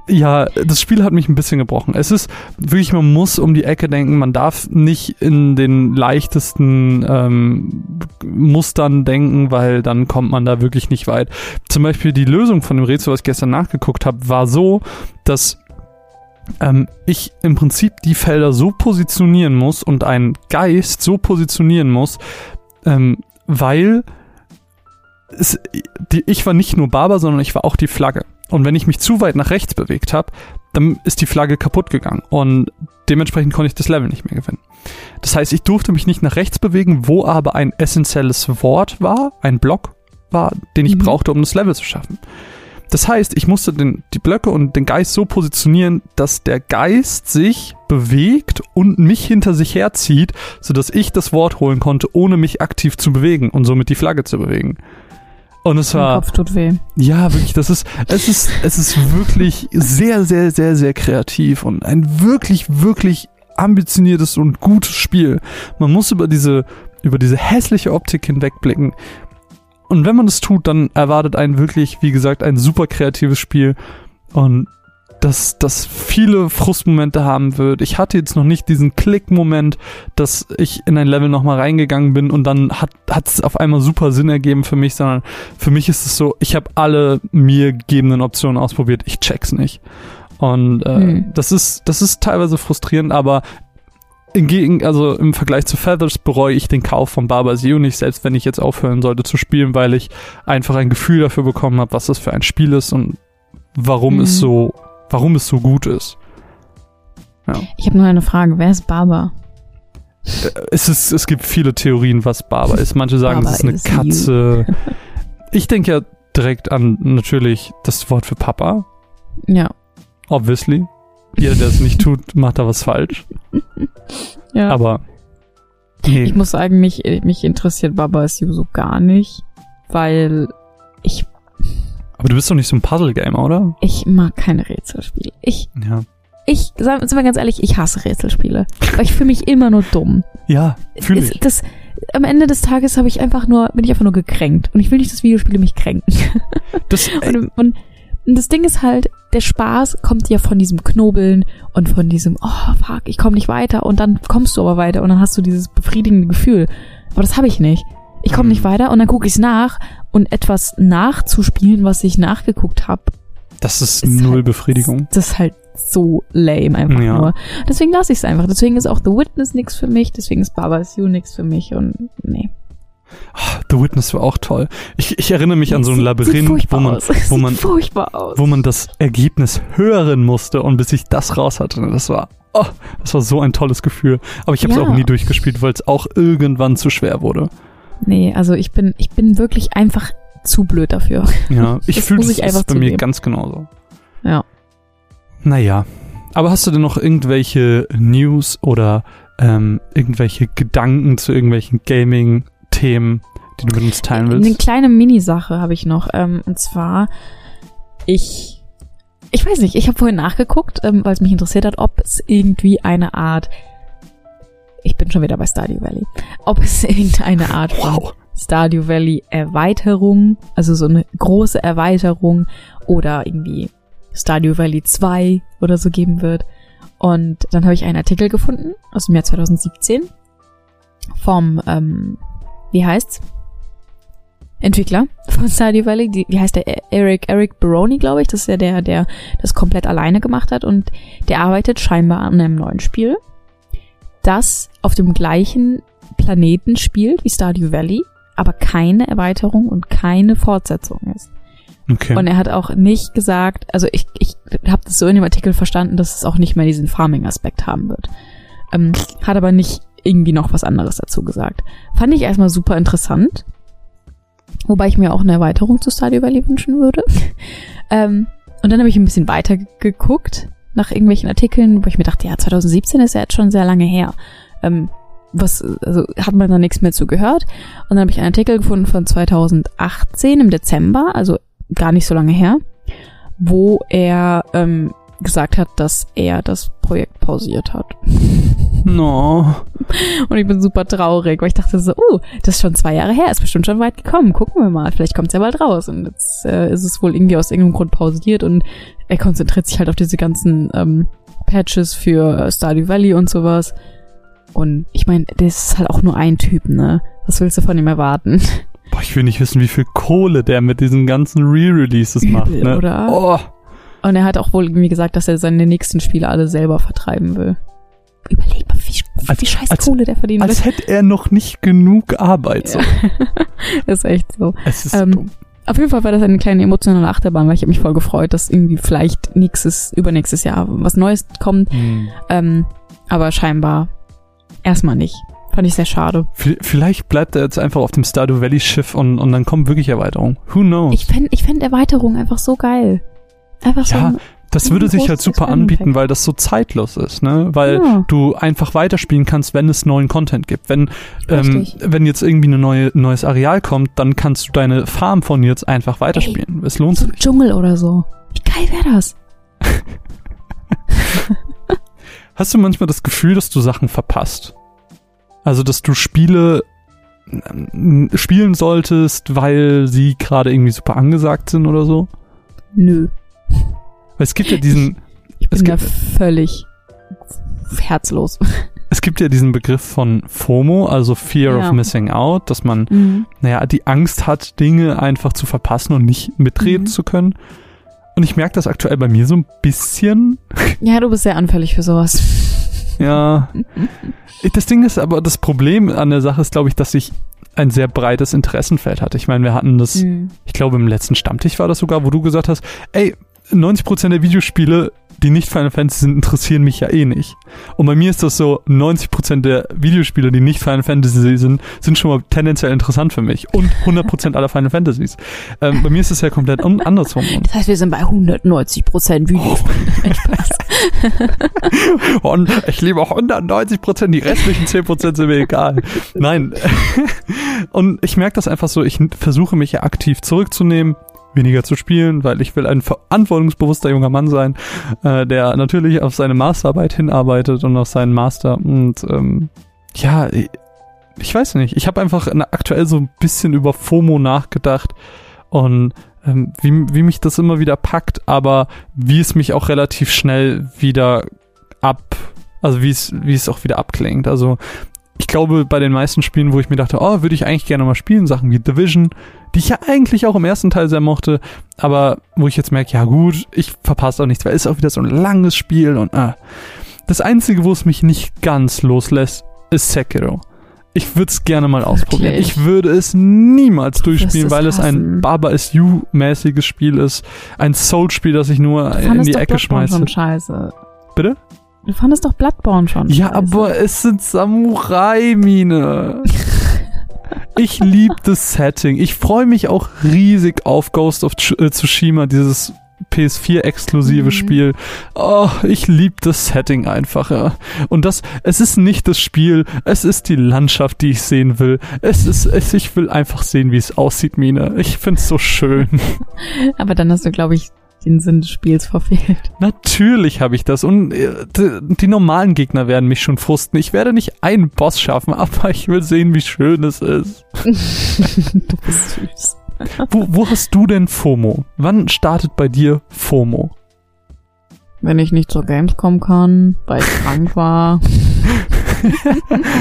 Speaker 1: Ja, das Spiel hat mich ein bisschen gebrochen. Es ist wirklich, man muss um die Ecke denken, man darf nicht in den leichtesten ähm, Mustern denken, weil dann kommt man da wirklich nicht weit. Zum Beispiel die Lösung von dem Rätsel, was ich gestern nachgeguckt habe, war so, dass ähm, ich im Prinzip die Felder so positionieren muss und einen Geist so positionieren muss, ähm, weil es, die, ich war nicht nur Barber, sondern ich war auch die Flagge. Und wenn ich mich zu weit nach rechts bewegt habe, dann ist die Flagge kaputt gegangen und dementsprechend konnte ich das Level nicht mehr gewinnen. Das heißt, ich durfte mich nicht nach rechts bewegen, wo aber ein essentielles Wort war, ein Block war, den ich
Speaker 2: Mhm.
Speaker 1: brauchte, um das Level zu schaffen. Das heißt, ich musste den, die Blöcke und den Geist so positionieren, dass der Geist sich bewegt und mich hinter sich herzieht, sodass ich das Wort holen konnte, ohne mich aktiv zu bewegen und somit die Flagge zu bewegen. Und es
Speaker 2: Mein
Speaker 1: war,
Speaker 2: Kopf tut weh.
Speaker 1: ja, wirklich, das ist, es ist, es ist wirklich sehr, sehr, sehr, sehr kreativ und ein wirklich, wirklich ambitioniertes und gutes Spiel. Man muss über diese, über diese hässliche Optik hinwegblicken. Und wenn man das tut, dann erwartet einen wirklich, wie gesagt, ein super kreatives Spiel. Und dass das viele Frustmomente haben wird. Ich hatte jetzt noch nicht diesen Klick-Moment, dass ich in ein Level nochmal reingegangen bin und dann hat es auf einmal super Sinn ergeben für mich, sondern für mich ist es so, ich habe alle mir gegebenen Optionen ausprobiert, ich check's nicht. Und äh, hm. das ist das ist teilweise frustrierend, aber Hingegen, also im Vergleich zu Feathers bereue ich den Kauf von Barbers You nicht, selbst wenn ich jetzt aufhören sollte zu spielen, weil ich einfach ein Gefühl dafür bekommen habe, was das für ein Spiel ist und warum mhm. es so, warum es so gut ist.
Speaker 2: Ja. Ich habe nur eine Frage, wer ist Barber?
Speaker 1: Äh, es, ist, es gibt viele Theorien, was Barber ist. Manche sagen, es ist eine Katze. ich denke ja direkt an natürlich das Wort für Papa.
Speaker 2: Ja.
Speaker 1: Obviously. Jeder, der es nicht tut, macht da was falsch. Ja. Aber.
Speaker 2: Nee. Ich muss sagen, mich, mich interessiert Baba is You so gar nicht, weil ich.
Speaker 1: Aber du bist doch nicht so ein Puzzle-Gamer, oder?
Speaker 2: Ich mag keine Rätselspiele. Ich.
Speaker 1: Ja.
Speaker 2: Ich, sagen wir ganz ehrlich, ich hasse Rätselspiele. Weil ich fühle mich immer nur dumm.
Speaker 1: Ja, fühle ich.
Speaker 2: Das, am Ende des Tages habe ich einfach nur, bin ich einfach nur gekränkt. Und ich will nicht, dass Videospiele mich kränken. Das, und, und und das Ding ist halt, der Spaß kommt ja von diesem Knobeln und von diesem, oh fuck, ich komme nicht weiter und dann kommst du aber weiter und dann hast du dieses befriedigende Gefühl. Aber das habe ich nicht. Ich komme nicht mhm. weiter und dann gucke ich es nach und etwas nachzuspielen, was ich nachgeguckt habe.
Speaker 1: Das ist, ist null halt, Befriedigung.
Speaker 2: Das ist halt so lame einfach ja. nur. Deswegen lasse ich es einfach. Deswegen ist auch The Witness nichts für mich, deswegen ist Baba Is You nichts für mich und nee.
Speaker 1: The Witness war auch toll. Ich, ich erinnere mich an so ein Labyrinth, wo man, wo man, wo man das Ergebnis hören musste und bis ich das raus hatte. Das war, oh, das war so ein tolles Gefühl. Aber ich habe es ja. auch nie durchgespielt, weil es auch irgendwann zu schwer wurde.
Speaker 2: Nee, also ich bin, ich bin wirklich einfach zu blöd dafür.
Speaker 1: Ja, ich fühle es bei zugeben. mir ganz genauso.
Speaker 2: Ja.
Speaker 1: Naja. Aber hast du denn noch irgendwelche News oder ähm, irgendwelche Gedanken zu irgendwelchen Gaming- Themen, die du mit uns teilen willst?
Speaker 2: Eine kleine Mini-Sache habe ich noch. Ähm, und zwar, ich, ich weiß nicht, ich habe vorhin nachgeguckt, ähm, weil es mich interessiert hat, ob es irgendwie eine Art, ich bin schon wieder bei Stardew Valley, ob es irgendeine Art wow. Stardew Valley Erweiterung, also so eine große Erweiterung oder irgendwie Stardew Valley 2 oder so geben wird. Und dann habe ich einen Artikel gefunden aus dem Jahr 2017 vom ähm, wie heißt's? Entwickler von Stardew Valley, die, wie heißt der? Eric, Eric Baroni, glaube ich. Das ist ja der, der das komplett alleine gemacht hat und der arbeitet scheinbar an einem neuen Spiel, das auf dem gleichen Planeten spielt wie Stardew Valley, aber keine Erweiterung und keine Fortsetzung ist.
Speaker 1: Okay.
Speaker 2: Und er hat auch nicht gesagt, also ich, ich habe das so in dem Artikel verstanden, dass es auch nicht mehr diesen Farming-Aspekt haben wird. Ähm, hat aber nicht irgendwie noch was anderes dazu gesagt. Fand ich erstmal super interessant. Wobei ich mir auch eine Erweiterung zu Stardew Valley wünschen würde. ähm, und dann habe ich ein bisschen weiter geguckt nach irgendwelchen Artikeln, wo ich mir dachte, ja, 2017 ist ja jetzt schon sehr lange her. Ähm, was, also hat man da nichts mehr zu gehört. Und dann habe ich einen Artikel gefunden von 2018 im Dezember, also gar nicht so lange her, wo er ähm, gesagt hat, dass er das Projekt pausiert hat.
Speaker 1: No.
Speaker 2: Und ich bin super traurig, weil ich dachte so, uh, das ist schon zwei Jahre her, ist bestimmt schon weit gekommen. Gucken wir mal, vielleicht kommt es ja bald raus. Und jetzt äh, ist es wohl irgendwie aus irgendeinem Grund pausiert und er konzentriert sich halt auf diese ganzen ähm, Patches für Stardew Valley und sowas. Und ich meine, das ist halt auch nur ein Typ, ne? Was willst du von ihm erwarten?
Speaker 1: Boah, ich will nicht wissen, wie viel Kohle der mit diesen ganzen Re-Releases macht, ne?
Speaker 2: Oder? Oh. Und er hat auch wohl irgendwie gesagt, dass er seine nächsten Spiele alle selber vertreiben will. Überleg mal, wie, wie, als, scheiß als, Kohle der verdient.
Speaker 1: Als hätte er noch nicht genug Arbeit. So.
Speaker 2: Ist echt so.
Speaker 1: Es ist ähm, dumm.
Speaker 2: Auf jeden Fall war das eine kleine emotionale Achterbahn, weil ich habe mich voll gefreut, dass irgendwie vielleicht nächstes, übernächstes Jahr was Neues kommt. Mhm. Ähm, aber scheinbar erstmal nicht. Fand ich sehr schade.
Speaker 1: Vielleicht bleibt er jetzt einfach auf dem Stardew Valley Schiff und, und dann kommen wirklich Erweiterungen. Who knows?
Speaker 2: Ich fände ich fänd Erweiterungen einfach so geil. Einfach
Speaker 1: ja, so. Das würde sich halt super anbieten, weil das so zeitlos ist, ne? Weil ja. du einfach weiterspielen kannst, wenn es neuen Content gibt. Wenn, ähm, wenn jetzt irgendwie ein neue, neues Areal kommt, dann kannst du deine Farm von jetzt einfach weiterspielen. Ey, es lohnt
Speaker 2: so
Speaker 1: sich.
Speaker 2: Dschungel oder so. Wie geil wäre das?
Speaker 1: Hast du manchmal das Gefühl, dass du Sachen verpasst? Also, dass du Spiele ähm, spielen solltest, weil sie gerade irgendwie super angesagt sind oder so?
Speaker 2: Nö.
Speaker 1: Weil es gibt ja diesen,
Speaker 2: Ich bin
Speaker 1: Es gibt-
Speaker 2: völlig herzlos.
Speaker 1: Es gibt ja diesen Begriff von FOMO, also Fear
Speaker 2: Ja.
Speaker 1: of Missing Out, dass man,
Speaker 2: Mhm.
Speaker 1: naja, die Angst hat, Dinge einfach zu verpassen und nicht mitreden
Speaker 2: Mhm.
Speaker 1: zu können. Und ich merke das aktuell bei mir so ein bisschen.
Speaker 2: Ja, du bist sehr anfällig für sowas.
Speaker 1: Ja. Das Ding ist aber, das Problem an der Sache ist, glaube ich, dass ich ein sehr breites Interessenfeld hatte. Ich meine, wir hatten das,
Speaker 2: Mhm.
Speaker 1: ich glaube, im letzten Stammtisch war das sogar, wo du gesagt hast, ey, 90% der Videospiele, die nicht Final Fantasy sind, interessieren mich ja eh nicht. Und bei mir ist das so, 90% der Videospiele, die nicht Final Fantasy sind, sind schon mal tendenziell interessant für mich. Und 100% aller Final Fantasies. Ähm, bei mir ist es ja komplett andersrum.
Speaker 2: Das heißt, wir sind bei 190 Prozent Videos. Nein, Spaß.
Speaker 1: und ich liebe auch 190%, die restlichen 10% sind mir egal. Nein. Und ich merke das einfach so, ich versuche mich ja aktiv zurückzunehmen, weniger zu spielen, weil ich will ein verantwortungsbewusster junger Mann sein, äh, der natürlich auf seine Masterarbeit hinarbeitet und auf seinen Master. Und ähm, ja, ich, weiß nicht, ich habe einfach aktuell so ein bisschen über FOMO nachgedacht und ähm, wie, wie mich das immer wieder packt, aber wie es mich auch relativ schnell wieder ab, also wie es, wie es auch wieder abklingt. Also ich glaube, bei den meisten Spielen, wo ich mir dachte, oh, würde ich eigentlich gerne mal spielen, Sachen wie Division, die ich ja eigentlich auch im ersten Teil sehr mochte, aber wo ich jetzt merke, ja gut, ich verpasse auch nichts, weil es ist auch wieder so ein langes Spiel und ah. Das Einzige, wo es mich nicht ganz loslässt, ist Sekiro. Ich würde es gerne mal ausprobieren.
Speaker 2: Wirklich?
Speaker 1: Ich würde es niemals durchspielen,
Speaker 2: es
Speaker 1: weil es ein. Baba is You-mäßiges Spiel ist. Ein Soul-Spiel, das ich nur in die Ecke schmeiße.
Speaker 2: scheiße.
Speaker 1: Bitte?
Speaker 2: Du fandest doch Bloodborne schon
Speaker 1: Ja,
Speaker 2: scheiße.
Speaker 1: aber es sind Samurai-Mine. Ich liebe das Setting. Ich freue mich auch riesig auf Ghost of äh, Tsushima, dieses PS4-exklusive
Speaker 2: Mhm.
Speaker 1: Spiel. Oh, ich liebe das Setting einfach. Ja. Und das, es ist nicht das Spiel, es ist die Landschaft, die ich sehen will. Es ist, es, ich will einfach sehen, wie es aussieht, Mine. Ich find's so schön.
Speaker 2: Aber dann hast du, glaube ich, den Sinn des Spiels verfehlt.
Speaker 1: Natürlich habe ich das. Und äh, die, die normalen Gegner werden mich schon frusten. Ich werde nicht einen Boss schaffen, aber ich will sehen, wie schön es ist.
Speaker 2: du bist süß.
Speaker 1: Wo, wo hast du denn FOMO? Wann startet bei dir FOMO?
Speaker 2: Wenn ich nicht zur Gamescom kann, weil ich krank war.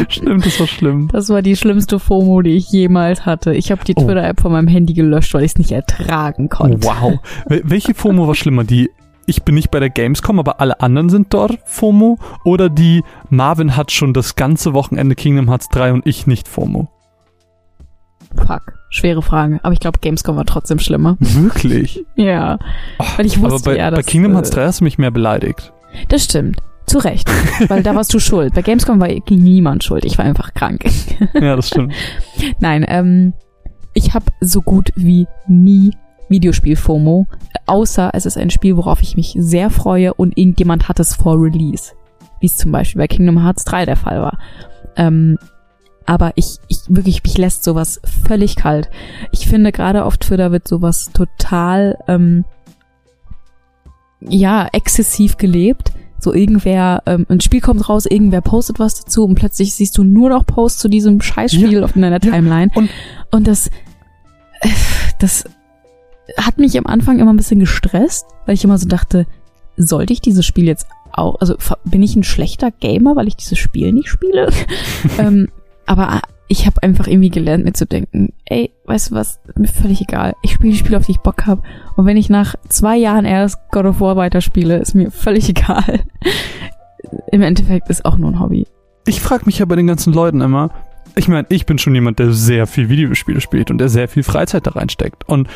Speaker 1: Stimmt, das war schlimm.
Speaker 2: Das war die schlimmste FOMO, die ich jemals hatte. Ich habe die
Speaker 1: Oh.
Speaker 2: Twitter-App von meinem Handy gelöscht, weil ich es nicht ertragen
Speaker 1: Oh,
Speaker 2: konnte.
Speaker 1: wow. Wel- Welche FOMO war schlimmer? Die ich bin nicht bei der Gamescom, aber alle anderen sind dort FOMO? Oder die Marvin hat schon das ganze Wochenende Kingdom Hearts 3 und ich nicht FOMO?
Speaker 2: Fuck. Schwere Frage. Aber ich glaube, Gamescom war trotzdem schlimmer.
Speaker 1: Wirklich?
Speaker 2: Ja. Weil ich wusste
Speaker 1: aber bei,
Speaker 2: ja,
Speaker 1: bei
Speaker 2: dass,
Speaker 1: Kingdom Hearts
Speaker 2: äh,
Speaker 1: 3 hast du mich mehr beleidigt.
Speaker 2: Das stimmt. Zu Recht. Weil da warst du schuld. Bei Gamescom war niemand schuld. Ich war einfach krank.
Speaker 1: Ja, das stimmt.
Speaker 2: Nein, ähm, ich habe so gut wie nie Videospiel-FOMO, außer es ist ein Spiel, worauf ich mich sehr freue und irgendjemand hat es vor Release. Wie es zum Beispiel bei Kingdom Hearts 3 der Fall war. Ähm, aber ich, ich wirklich, mich lässt sowas völlig kalt. Ich finde, gerade auf Twitter wird sowas total, ähm, ja, exzessiv gelebt. So irgendwer, ähm, ein Spiel kommt raus, irgendwer postet was dazu und plötzlich siehst du nur noch Posts zu diesem Scheißspiel auf deiner
Speaker 1: ja.
Speaker 2: Timeline.
Speaker 1: Und-
Speaker 2: und das, äh, das hat mich am Anfang immer ein bisschen gestresst, weil ich immer so dachte, sollte ich dieses Spiel jetzt auch, also bin ich ein schlechter Gamer, weil ich dieses Spiel nicht spiele? ähm, aber ich habe einfach irgendwie gelernt, mir zu denken, ey, weißt du was, mir völlig egal. Ich spiele die Spiele, auf die ich Bock habe. Und wenn ich nach zwei Jahren erst God of War weiterspiele, ist mir völlig egal. Im Endeffekt ist auch nur ein Hobby.
Speaker 1: Ich frage mich ja bei den ganzen Leuten immer, ich meine, ich bin schon jemand, der sehr viel Videospiele spielt und der sehr viel Freizeit da reinsteckt. Und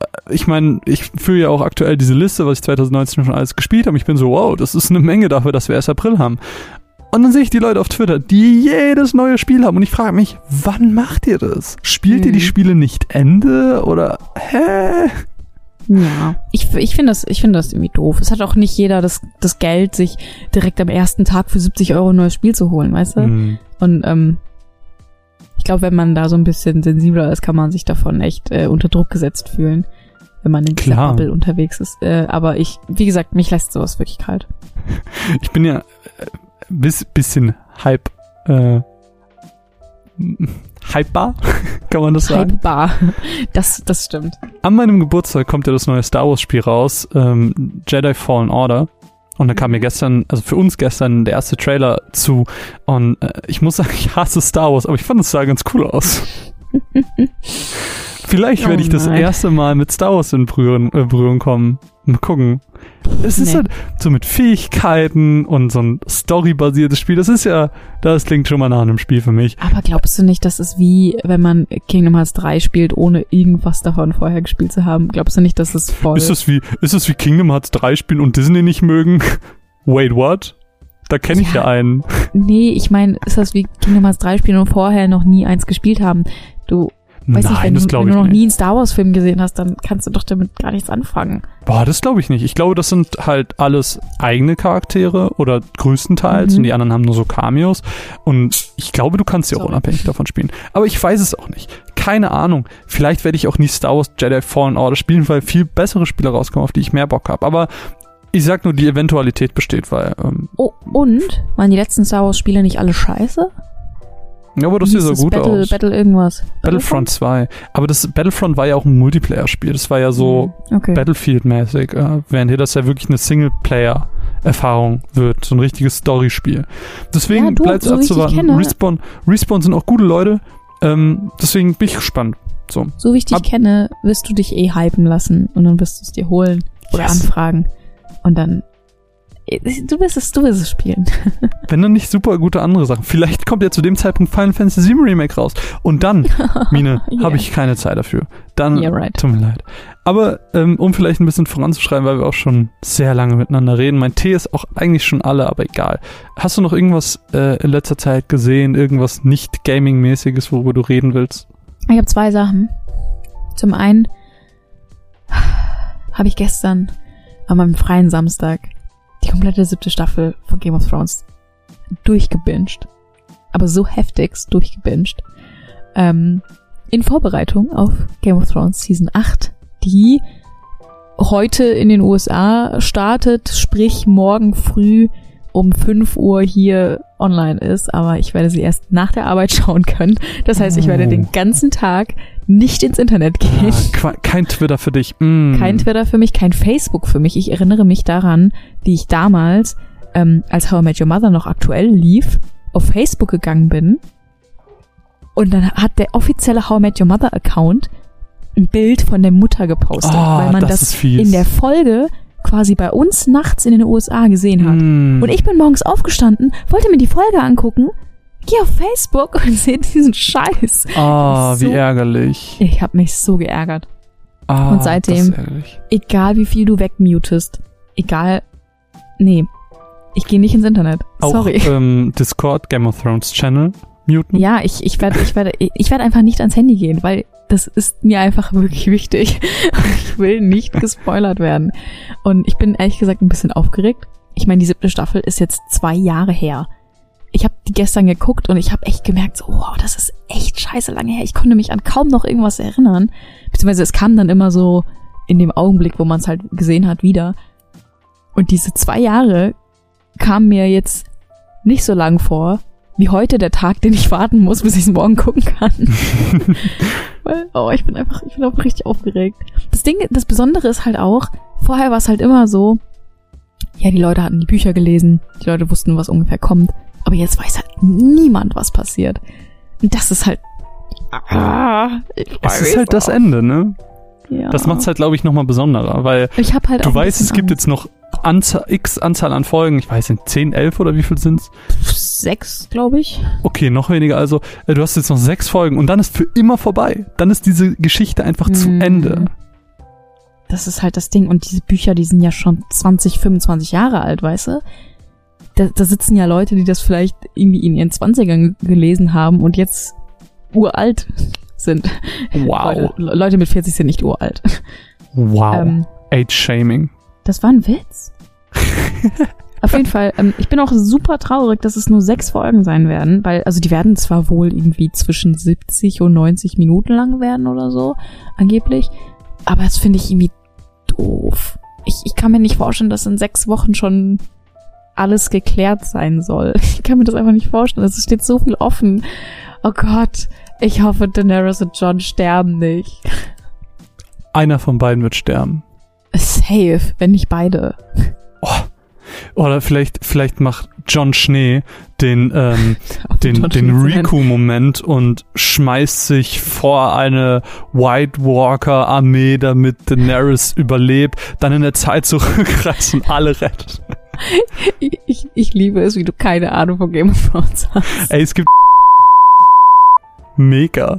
Speaker 1: äh, ich meine, ich führe ja auch aktuell diese Liste, was ich 2019 schon alles gespielt habe. Ich bin so, wow, das ist eine Menge dafür, dass wir erst April haben. Und dann sehe ich die Leute auf Twitter, die jedes neue Spiel haben. Und ich frage mich, wann macht ihr das? Spielt ihr die
Speaker 2: Mhm.
Speaker 1: Spiele nicht Ende? Oder, hä?
Speaker 2: Ja, ich, ich finde das, ich finde das irgendwie doof. Es hat auch nicht jeder das, das Geld, sich direkt am ersten Tag für 70 Euro ein neues Spiel zu holen, weißt du?
Speaker 1: Hm.
Speaker 2: Und ähm, ich glaube, wenn man da so ein bisschen sensibler ist, kann man sich davon echt äh, unter Druck gesetzt fühlen, wenn man in dieser
Speaker 1: Klar.
Speaker 2: Bubble unterwegs ist. Äh, aber ich, wie gesagt, mich lässt sowas wirklich kalt.
Speaker 1: Ich bin ja äh, bis, bisschen hype, äh, hypebar, kann man das sagen?
Speaker 2: Hypebar. Das, das stimmt.
Speaker 1: An meinem Geburtstag kommt ja das neue Star Wars Spiel raus, ähm, Jedi Fallen Order. Und da kam mir gestern, also für uns gestern, der erste Trailer zu. Und äh, ich muss sagen, ich hasse Star Wars, aber ich fand es sah ganz cool aus. Vielleicht
Speaker 2: Oh
Speaker 1: werde ich das
Speaker 2: nein.
Speaker 1: erste Mal mit Star Wars in Berührung, äh, Berührung kommen. Mal gucken. Es ist
Speaker 2: Nee.
Speaker 1: halt so mit Fähigkeiten und so ein storybasiertes Spiel. Das ist ja, das klingt schon mal nach einem Spiel für mich.
Speaker 2: Aber glaubst du nicht, das ist wie, wenn man Kingdom Hearts 3 spielt, ohne irgendwas davon vorher gespielt zu haben? Glaubst du nicht, dass es voll...
Speaker 1: Ist das wie, ist das wie Kingdom Hearts 3 spielen und Disney nicht mögen? Wait, what? Da kenne ich ja,
Speaker 2: Ja.
Speaker 1: einen.
Speaker 2: nee, ich meine, ist das wie Kingdom Hearts 3 spielen und vorher noch nie eins gespielt haben? Du, weiß nicht,
Speaker 1: Nein,
Speaker 2: wenn,
Speaker 1: das glaube
Speaker 2: wenn
Speaker 1: ich
Speaker 2: du noch
Speaker 1: nicht.
Speaker 2: nie einen Star Wars Film gesehen hast, dann kannst du doch damit gar nichts anfangen.
Speaker 1: Boah, das glaube ich nicht. Ich glaube, das sind halt alles eigene Charaktere oder größtenteils
Speaker 2: Mhm.
Speaker 1: und die anderen haben nur so Cameos. Und ich glaube, du kannst sie auch unabhängig davon spielen. Aber ich weiß es auch nicht. Keine Ahnung. Vielleicht werde ich auch nie Star Wars Jedi Fallen Order spielen, weil viel bessere Spiele rauskommen, auf die ich mehr Bock habe. Aber ich sag nur, die Eventualität besteht, weil, ähm,
Speaker 2: Oh, und? Waren die letzten Star Wars Spiele nicht alle scheiße?
Speaker 1: ja, aber das sieht so gut
Speaker 2: Battle,
Speaker 1: aus.
Speaker 2: Battle irgendwas.
Speaker 1: Battlefront 2. Aber das Battlefront war ja auch ein Multiplayer-Spiel. Das war ja so
Speaker 2: Mhm. Okay.
Speaker 1: Battlefield-mäßig, äh, während hier das ja wirklich eine Singleplayer-Erfahrung wird, so ein richtiges Storyspiel. Deswegen
Speaker 2: Ja, du,
Speaker 1: bleibt es
Speaker 2: so
Speaker 1: abzuwarten. Respawn, Respawn sind auch gute Leute, ähm, deswegen bin ich gespannt. So.
Speaker 2: So wie ich dich
Speaker 1: Ab-
Speaker 2: kenne, wirst du dich eh hypen lassen und dann wirst du es dir holen oder
Speaker 1: Yes.
Speaker 2: anfragen. Und dann. Du wirst es, du wirst es spielen.
Speaker 1: Wenn dann nicht super gute andere Sachen. Vielleicht kommt ja zu dem Zeitpunkt Final Fantasy VII Remake raus. Und dann, Mine,
Speaker 2: Ja.
Speaker 1: habe ich keine Zeit dafür. Dann,
Speaker 2: Yeah, right.
Speaker 1: tut mir leid. Aber ähm, um vielleicht ein bisschen voranzuschreiben, weil wir auch schon sehr lange miteinander reden. Mein Tee ist auch eigentlich schon alle, aber egal. Hast du noch irgendwas äh, in letzter Zeit gesehen? Irgendwas nicht Gaming-mäßiges, worüber du reden willst?
Speaker 2: Ich habe zwei Sachen. Zum einen habe ich gestern an meinem freien Samstag die komplette siebte Staffel von Game of Thrones durchgebinged. Aber so heftigst durchgebinged. Ähm, in Vorbereitung auf Game of Thrones Season 8, die heute in den USA startet, sprich morgen früh um 5 Uhr hier online ist, aber ich werde sie erst nach der Arbeit schauen können. Das heißt, ich werde
Speaker 1: Oh.
Speaker 2: den ganzen Tag nicht ins Internet gehen.
Speaker 1: Ah, kein Twitter für dich. Mm.
Speaker 2: Kein Twitter für mich, kein Facebook für mich. Ich erinnere mich daran, wie ich damals, ähm, als How I Met Your Mother noch aktuell lief, auf Facebook gegangen bin. Und dann hat der offizielle How I Met Your Mother Account ein Bild von der Mutter gepostet,
Speaker 1: Ah,
Speaker 2: weil man
Speaker 1: das
Speaker 2: das, in der Folge quasi bei uns nachts in den USA gesehen hat.
Speaker 1: Mm.
Speaker 2: Und ich bin morgens aufgestanden, wollte mir die Folge angucken, gehe auf Facebook und sehe diesen Scheiß.
Speaker 1: Ah,
Speaker 2: so-
Speaker 1: wie ärgerlich.
Speaker 2: Ich habe mich so geärgert.
Speaker 1: Ah,
Speaker 2: Und seitdem-. Egal wie viel du wegmutest, egal, nee, ich gehe nicht ins Internet.
Speaker 1: Auch
Speaker 2: Sorry.
Speaker 1: ähm, Discord, Game of Thrones Channel muten.
Speaker 2: Ja, ich, ich werde ich werde ich werde einfach nicht ans Handy gehen, weil das ist mir einfach wirklich wichtig. Ich will nicht gespoilert werden. Und ich bin ehrlich gesagt ein bisschen aufgeregt. Ich meine, die siebte Staffel ist jetzt zwei Jahre her. Ich habe die gestern geguckt und ich habe echt gemerkt, so, wow, das ist echt scheiße lange her. Ich konnte mich an kaum noch irgendwas erinnern. Beziehungsweise es kam dann immer so in dem Augenblick, wo man es halt gesehen hat, wieder. Und diese zwei Jahre kamen mir jetzt nicht so lang vor, wie heute der Tag, den ich warten muss, bis ich es morgen gucken kann. Weil, oh, ich bin einfach, ich bin auch richtig aufgeregt. Das Ding, das Besondere ist halt auch, vorher war es halt immer so, ja, die Leute hatten die Bücher gelesen, die Leute wussten, was ungefähr kommt, aber jetzt weiß halt niemand, was passiert. Und das ist halt, ah,
Speaker 1: Es ist halt das
Speaker 2: auch.
Speaker 1: Ende, ne?
Speaker 2: Ja.
Speaker 1: Das macht's halt, glaube ich, nochmal besonderer, weil
Speaker 2: Ich habe halt
Speaker 1: du weißt, es gibt
Speaker 2: Angst.
Speaker 1: jetzt noch Anzahl, x Anzahl an Folgen, ich weiß nicht, 10, 11 oder wie viel sind's?
Speaker 2: sechs, glaube ich.
Speaker 1: Okay, noch weniger, also äh, du hast jetzt noch sechs Folgen und dann ist für immer vorbei. Dann ist diese Geschichte einfach zu
Speaker 2: Mm.
Speaker 1: Ende.
Speaker 2: Das ist halt das Ding. Und diese Bücher, die sind ja schon 20, 25 Jahre alt, weißt du? Da, da sitzen ja Leute, die das vielleicht irgendwie in ihren 20ern gelesen haben und jetzt uralt sind.
Speaker 1: Wow.
Speaker 2: Le Leute mit 40 sind nicht uralt.
Speaker 1: Wow.
Speaker 2: Ähm,
Speaker 1: Age-Shaming.
Speaker 2: das war ein Witz. Auf jeden Fall, ähm, ich bin auch super traurig, dass es nur sechs Folgen sein werden, weil, also die werden zwar wohl irgendwie zwischen 70 und 90 Minuten lang werden oder so, angeblich, aber das finde ich irgendwie doof. Ich, ich kann mir nicht vorstellen, dass in sechs Wochen schon alles geklärt sein soll. Ich kann mir das einfach nicht vorstellen. Es steht so viel offen. Oh Gott, ich hoffe, Daenerys und John sterben nicht.
Speaker 1: Einer von beiden wird sterben.
Speaker 2: Safe, wenn nicht beide.
Speaker 1: Oder vielleicht, vielleicht macht John Schnee den, ähm, den, den. Riku-Moment und schmeißt sich vor eine White Walker-Armee, damit Daenerys überlebt, dann in der Zeit zurückreist und alle rettet.
Speaker 2: Ich, ich, ich liebe es, wie du keine Ahnung von Game of Thrones hast.
Speaker 1: Ey, es gibt mega.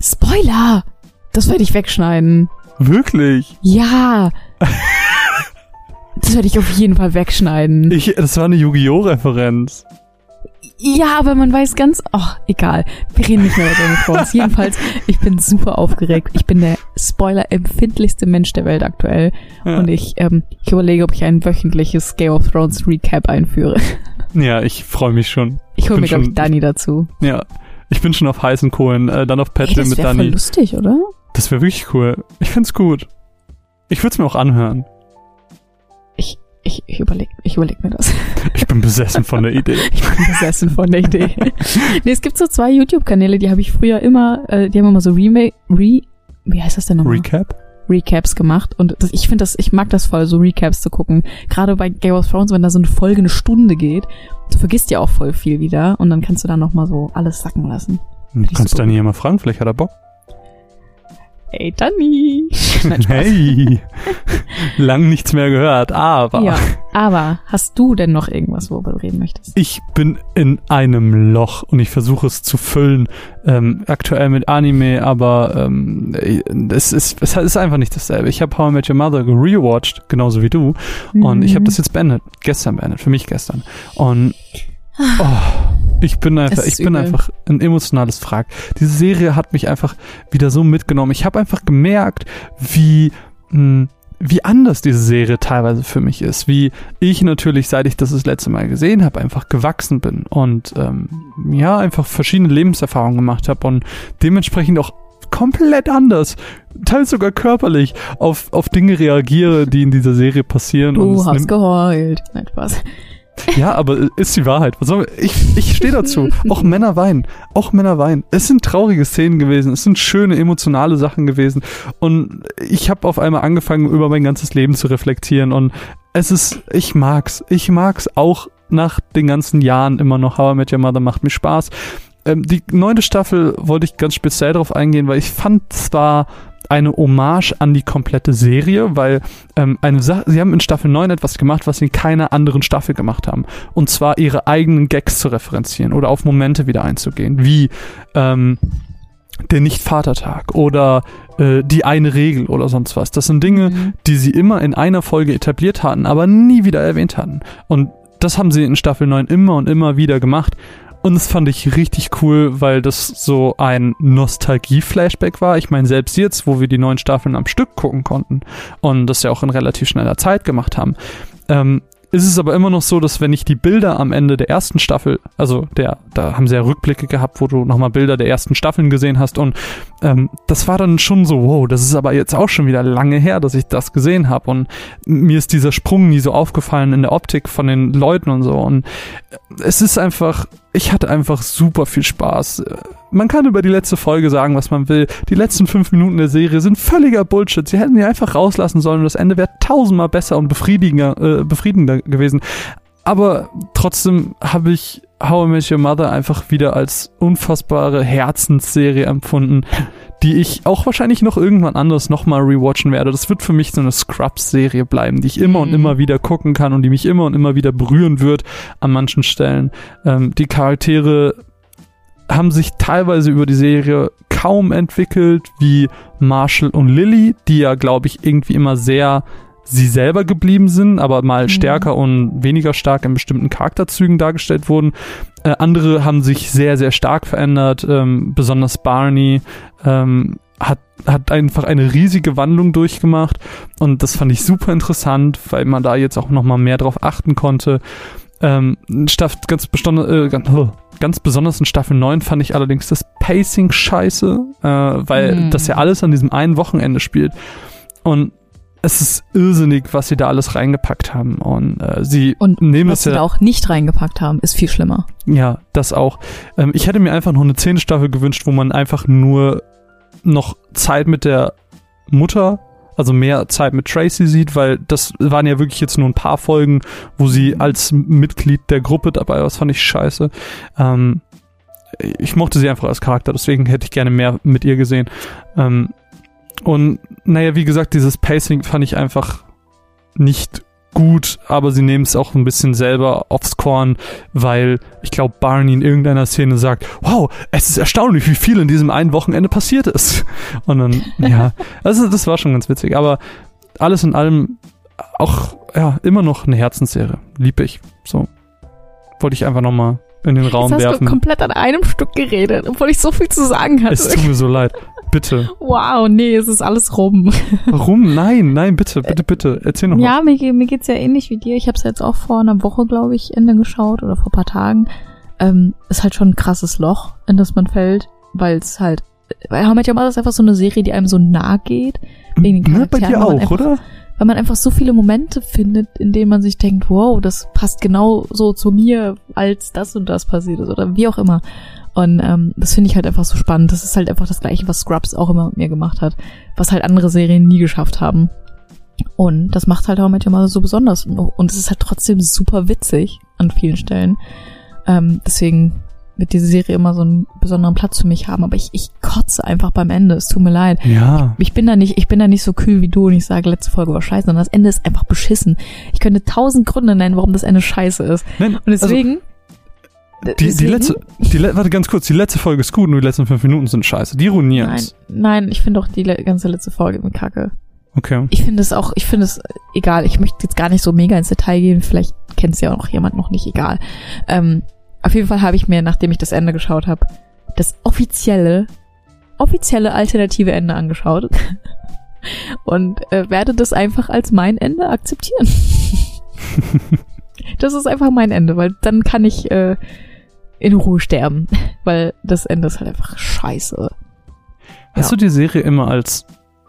Speaker 2: Spoiler! Das werde ich wegschneiden.
Speaker 1: Wirklich.
Speaker 2: Ja! Das werde ich auf jeden Fall wegschneiden.
Speaker 1: Ich, das war eine Yu-Gi-Oh! Referenz.
Speaker 2: Ja, aber man weiß ganz, ach, egal. Wir reden nicht mehr über Game of Thrones. Jedenfalls, ich bin super aufgeregt. Ich bin der Spoiler-empfindlichste Mensch der Welt aktuell.
Speaker 1: Ja.
Speaker 2: Und ich, ähm, ich überlege, ob ich ein wöchentliches Game of Thrones Recap einführe.
Speaker 1: Ja, ich freue mich schon.
Speaker 2: Ich hole mir, glaube ich, Dani dazu.
Speaker 1: Ja. Ich bin schon auf heißen Kohlen, äh, dann auf
Speaker 2: das
Speaker 1: mit
Speaker 2: wäre voll
Speaker 1: Dani.
Speaker 2: lustig, oder?
Speaker 1: Das wäre wirklich cool. Ich find's gut. Ich würde es mir auch anhören.
Speaker 2: Ich, ich, überlege ich überleg mir das.
Speaker 1: Ich bin besessen von der Idee.
Speaker 2: Ich bin besessen von der Idee. nee, es gibt so zwei YouTube-Kanäle, die habe ich früher immer, äh, die haben immer so Remake, Re, wie heißt das denn nochmal?
Speaker 1: Recap?
Speaker 2: Recaps gemacht und das, ich finde das, ich mag das voll, so Recaps zu gucken. Gerade bei Game of Thrones, wenn da so eine Folge eine Stunde geht, du vergisst ja auch voll viel wieder und dann kannst du da nochmal so alles sacken lassen.
Speaker 1: Du
Speaker 2: ich
Speaker 1: kannst
Speaker 2: super.
Speaker 1: Dani ja mal fragen, vielleicht hat er Bock.
Speaker 2: Hey, Spaß.
Speaker 1: Hey! Lang nichts mehr gehört, aber
Speaker 2: Ja, aber hast du denn noch irgendwas, worüber du reden möchtest?
Speaker 1: ich bin in einem Loch und ich versuche es zu füllen. Ähm, aktuell mit Anime, aber ähm, es, ist, es ist einfach nicht dasselbe. Ich habe How I Met Your Mother gerewatcht, genauso wie du. Und ich habe
Speaker 2: Mhm.
Speaker 1: das jetzt beendet. Gestern beendet, für mich gestern. Und oh, ich bin einfach, ich bin
Speaker 2: übel.
Speaker 1: einfach ein emotionales Frag. Diese Serie hat mich einfach wieder so mitgenommen. Ich habe einfach gemerkt, wie mh, wie anders diese Serie teilweise für mich ist. Wie ich natürlich, seit ich das das letzte Mal gesehen habe, einfach gewachsen bin und ähm, ja, einfach verschiedene Lebenserfahrungen gemacht habe und dementsprechend auch komplett anders, teils sogar körperlich, auf, auf Dinge reagiere, die in dieser Serie passieren. und
Speaker 2: Du
Speaker 1: es
Speaker 2: hast
Speaker 1: nimmt-
Speaker 2: geheult. Nein, Spaß.
Speaker 1: ja, aber ist die Wahrheit. Ich ich stehe dazu. Auch Männer weinen. Auch Männer weinen. Es sind traurige Szenen gewesen. Es sind schöne, emotionale Sachen gewesen. Und ich habe auf einmal angefangen, über mein ganzes Leben zu reflektieren. Und es ist, ich mag's. Ich mag's auch nach den ganzen Jahren immer noch. How I Met Your Mother macht mir Spaß. Ähm, die neunte Staffel wollte ich ganz speziell darauf eingehen, weil ich fand zwar eine Hommage an die komplette Serie, weil ähm, eine Sache, sie haben in Staffel 9 etwas gemacht, was sie in keiner anderen Staffel gemacht haben. Und zwar ihre eigenen Gags zu referenzieren oder auf Momente wieder einzugehen, wie ähm, der Nicht-Vatertag oder äh, die eine Regel oder sonst was. Das sind Dinge,
Speaker 2: Mhm.
Speaker 1: die sie immer in einer Folge etabliert hatten, aber nie wieder erwähnt hatten. Und das haben sie in Staffel 9 immer und immer wieder gemacht. Und das fand ich richtig cool, weil das so ein Nostalgie-Flashback war. Ich meine, selbst jetzt, wo wir die neuen Staffeln am Stück gucken konnten und das ja auch in relativ schneller Zeit gemacht haben, ähm, ist es aber immer noch so, dass wenn ich die Bilder am Ende der ersten Staffel, also der, da haben sie ja Rückblicke gehabt, wo du nochmal Bilder der ersten Staffeln gesehen hast und ähm, das war dann schon so, wow, das ist aber jetzt auch schon wieder lange her, dass ich das gesehen habe und mir ist dieser Sprung nie so aufgefallen in der Optik von den Leuten und so und es ist einfach, ich hatte einfach super viel Spaß. Man kann über die letzte Folge sagen, was man will. Die letzten fünf Minuten der Serie sind völliger Bullshit. Sie hätten die einfach rauslassen sollen und das Ende wäre tausendmal besser und befriedigender, äh, befriedigender gewesen. Aber trotzdem habe ich How I Met Your Mother einfach wieder als unfassbare Herzensserie empfunden, die ich auch wahrscheinlich noch irgendwann anders nochmal rewatchen werde. Das wird für mich so eine Scrubs-Serie bleiben, die ich immer und
Speaker 2: Mhm.
Speaker 1: immer wieder gucken kann und die mich immer und immer wieder berühren wird an manchen Stellen. Ähm, die Charaktere haben sich teilweise über die Serie kaum entwickelt, wie Marshall und Lily, die ja, glaube ich, irgendwie immer sehr sie selber geblieben sind, aber mal
Speaker 2: Mhm.
Speaker 1: stärker und weniger stark in bestimmten Charakterzügen dargestellt wurden. Äh, andere haben sich sehr, sehr stark verändert, ähm, besonders Barney ähm, hat, hat einfach eine riesige Wandlung durchgemacht und das fand ich super interessant, weil man da jetzt auch nochmal mehr drauf achten konnte. Ähm, Staff, ganz, besonders, äh, ganz, ganz besonders in Staffel 9 fand ich allerdings das Pacing scheiße, äh, weil
Speaker 2: Mhm.
Speaker 1: das ja alles an diesem einen Wochenende spielt. Und es ist irrsinnig, was sie da alles reingepackt haben. Und äh, sie
Speaker 2: Und
Speaker 1: nehmen
Speaker 2: was sie
Speaker 1: ja.
Speaker 2: da auch nicht reingepackt haben, ist viel schlimmer.
Speaker 1: Ja, das auch. Ähm, ich hätte mir einfach noch eine zehnte Staffel gewünscht, wo man einfach nur noch Zeit mit der Mutter also mehr Zeit mit Tracy sieht, weil das waren ja wirklich jetzt nur ein paar Folgen, wo sie als Mitglied der Gruppe dabei war. Das fand ich scheiße. Ähm, ich mochte sie einfach als Charakter, deswegen hätte ich gerne mehr mit ihr gesehen. Ähm, und naja, wie gesagt, dieses Pacing fand ich einfach nicht gut, aber sie nehmen es auch ein bisschen selber aufs Korn, weil ich glaube, Barney in irgendeiner Szene sagt, wow, es ist erstaunlich, wie viel in diesem einen Wochenende passiert ist. Und dann, ja, also das war schon ganz witzig, aber alles in allem auch, ja, immer noch eine Herzensserie. Lieb ich. So. Wollte ich einfach nochmal in den Raum
Speaker 2: Jetzt hast
Speaker 1: werfen.
Speaker 2: du komplett an einem Stück geredet, obwohl ich so viel zu sagen hatte.
Speaker 1: Es tut mir so leid. Bitte.
Speaker 2: Wow, nee, es ist alles rum.
Speaker 1: Warum? Nein, nein, bitte, bitte, bitte. Erzähl noch
Speaker 2: Ja, mir, ge- mir geht's ja ähnlich wie dir. Ich habe es jetzt auch vor einer Woche, glaube ich, Ende geschaut oder vor ein paar Tagen. Ähm, ist halt schon ein krasses Loch, in das man fällt, weil es halt, weil How Met Your Mother ist einfach so eine Serie, die einem so nah geht, wegen den
Speaker 1: Ne, bei
Speaker 2: Charakteren,
Speaker 1: dir
Speaker 2: weil man
Speaker 1: auch,
Speaker 2: einfach-
Speaker 1: oder?
Speaker 2: weil man einfach so viele Momente findet, in denen man sich denkt, wow, das passt genau so zu mir, als das und das passiert ist oder wie auch immer. Und ähm, das finde ich halt einfach so spannend. Das ist halt einfach das Gleiche, was Scrubs auch immer mit mir gemacht hat, was halt andere Serien nie geschafft haben. Und das macht halt auch mit Mother so besonders. Und es ist halt trotzdem super witzig an vielen Stellen. Ähm, deswegen wird diese Serie immer so einen besonderen Platz für mich haben. Aber ich, ich kotze einfach beim Ende. Es tut mir leid.
Speaker 1: Ja.
Speaker 2: Ich bin da nicht, ich bin da nicht so kühl wie du und ich sage, letzte Folge war scheiße, sondern das Ende ist einfach beschissen. Ich könnte tausend Gründe nennen, warum das Ende scheiße ist.
Speaker 1: Nein,
Speaker 2: Und deswegen.
Speaker 1: also, die, die
Speaker 2: deswegen-
Speaker 1: letzte, die, warte ganz kurz, die letzte Folge ist gut, nur die letzten fünf Minuten sind scheiße. Die ruinieren
Speaker 2: Nein,
Speaker 1: es.
Speaker 2: nein, ich finde auch die le ganze letzte Folge mit Kacke.
Speaker 1: Okay.
Speaker 2: Ich finde es auch, ich finde es egal. Ich möchte jetzt gar nicht so mega ins Detail gehen. Vielleicht kennt es ja auch noch jemand noch nicht, egal. Ähm, auf jeden Fall habe ich mir, nachdem ich das Ende geschaut habe, das offizielle, offizielle alternative Ende angeschaut und äh, werde das einfach als mein Ende akzeptieren. das ist einfach mein Ende, weil dann kann ich äh, in Ruhe sterben, weil das Ende ist halt einfach scheiße.
Speaker 1: Hast
Speaker 2: Ja.
Speaker 1: du die Serie immer als,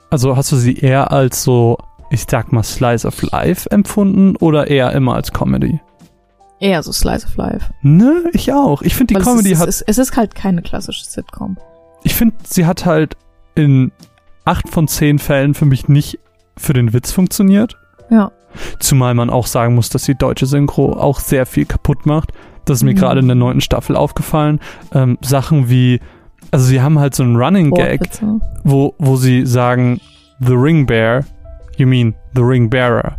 Speaker 1: also hast du sie eher als so, ich sag mal, Slice of Life empfunden oder eher immer als Comedy?
Speaker 2: Eher so Slice of Life.
Speaker 1: Ne, ich auch. Ich finde, die
Speaker 2: Weil
Speaker 1: Comedy
Speaker 2: es ist,
Speaker 1: hat,
Speaker 2: es, ist, es ist halt keine klassische Sitcom.
Speaker 1: ich finde, sie hat halt in acht von zehn Fällen für mich nicht für den Witz funktioniert.
Speaker 2: Ja.
Speaker 1: Zumal man auch sagen muss, dass die deutsche Synchro auch sehr viel kaputt macht. Das ist mir
Speaker 2: Mhm.
Speaker 1: gerade in der neunten Staffel aufgefallen. Ähm, Sachen wie, also sie haben halt so einen Running Gag, wo, wo sie sagen, The Ring Bear, you mean the Ring Bearer.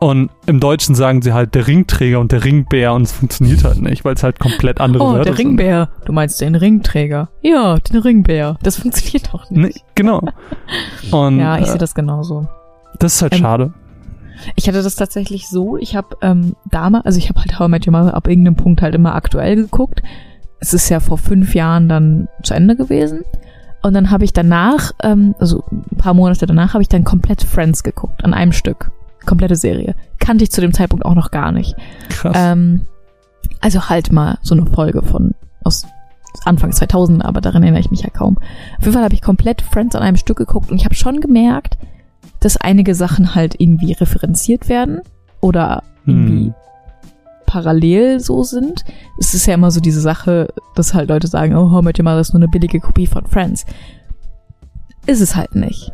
Speaker 1: Und im Deutschen sagen sie halt der Ringträger und der Ringbär und es funktioniert halt nicht, weil es halt komplett andere
Speaker 2: Oh,
Speaker 1: Wörter
Speaker 2: der
Speaker 1: sind.
Speaker 2: Ringbär. Du meinst den Ringträger. Ja, den Ringbär. Das funktioniert doch nicht.
Speaker 1: Nee, genau. Und
Speaker 2: ja, ich sehe
Speaker 1: äh,
Speaker 2: das genauso.
Speaker 1: das ist halt
Speaker 2: Ähm,
Speaker 1: schade.
Speaker 2: Ich hatte das tatsächlich so, ich habe ähm, damals, also ich habe halt How I Met Your Mother ab irgendeinem Punkt halt immer aktuell geguckt. Es ist ja vor fünf Jahren dann zu Ende gewesen. Und dann habe ich danach, ähm, also ein paar Monate danach, habe ich dann komplett Friends geguckt, an einem Stück. Komplette Serie. Kannte ich zu dem Zeitpunkt auch noch gar nicht.
Speaker 1: Krass.
Speaker 2: Ähm, also halt mal so eine Folge von aus Anfang 2000, aber daran erinnere ich mich ja kaum. Auf jeden Fall habe ich komplett Friends an einem Stück geguckt und ich habe schon gemerkt, dass einige Sachen halt irgendwie referenziert werden oder irgendwie
Speaker 1: Hm.
Speaker 2: parallel so sind. Es ist ja immer so diese Sache, dass halt Leute sagen, oh, How I Met Your Mother ist nur eine billige Kopie von Friends. Ist es halt nicht.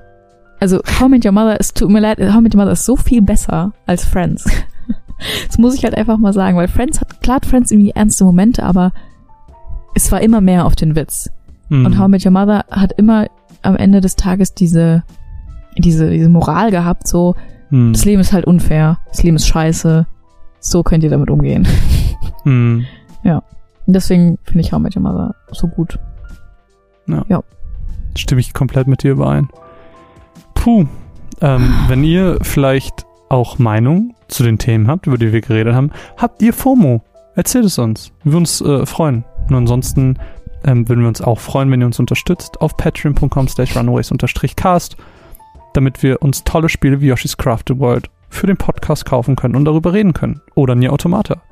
Speaker 2: Also How I Met Your Mother ist, tut mir leid, How I Met Your Mother ist so viel besser als Friends. Das muss ich halt einfach mal sagen, weil Friends hat, klar hat Friends irgendwie ernste Momente, aber es war immer mehr auf den Witz.
Speaker 1: Hm.
Speaker 2: Und How I Met Your Mother hat immer am Ende des Tages diese, diese, diese Moral gehabt, so,
Speaker 1: Hm.
Speaker 2: das Leben ist halt unfair, das Leben ist scheiße, so könnt ihr damit umgehen.
Speaker 1: Hm.
Speaker 2: Und deswegen finde ich How Met Your Mother so gut.
Speaker 1: Stimme ich komplett mit dir überein. Puh. Ähm, wenn ihr vielleicht auch Meinung zu den Themen habt, über die wir geredet haben, habt ihr FOMO? Erzählt es uns. Wir würden uns äh, freuen. Und ansonsten ähm, würden wir uns auch freuen, wenn ihr uns unterstützt auf patreon.com slash runaways cast, damit wir uns tolle Spiele wie Yoshi's Crafted World für den Podcast kaufen können und darüber reden können. Oder Nier Automata.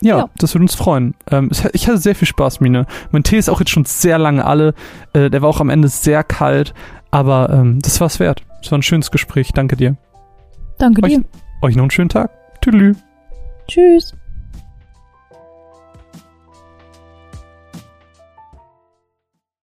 Speaker 1: Ja,
Speaker 2: Ja.
Speaker 1: das würde uns freuen. Ähm, ich hatte sehr viel Spaß, Mine. Mein Tee ist auch jetzt schon sehr lange alle. Äh, der war auch am Ende sehr kalt, aber ähm, das war's wert. Es war ein schönes Gespräch. Danke dir.
Speaker 2: Danke
Speaker 1: Euch,
Speaker 2: dir.
Speaker 1: euch noch einen schönen Tag. Tüdelü.
Speaker 2: Tschüss.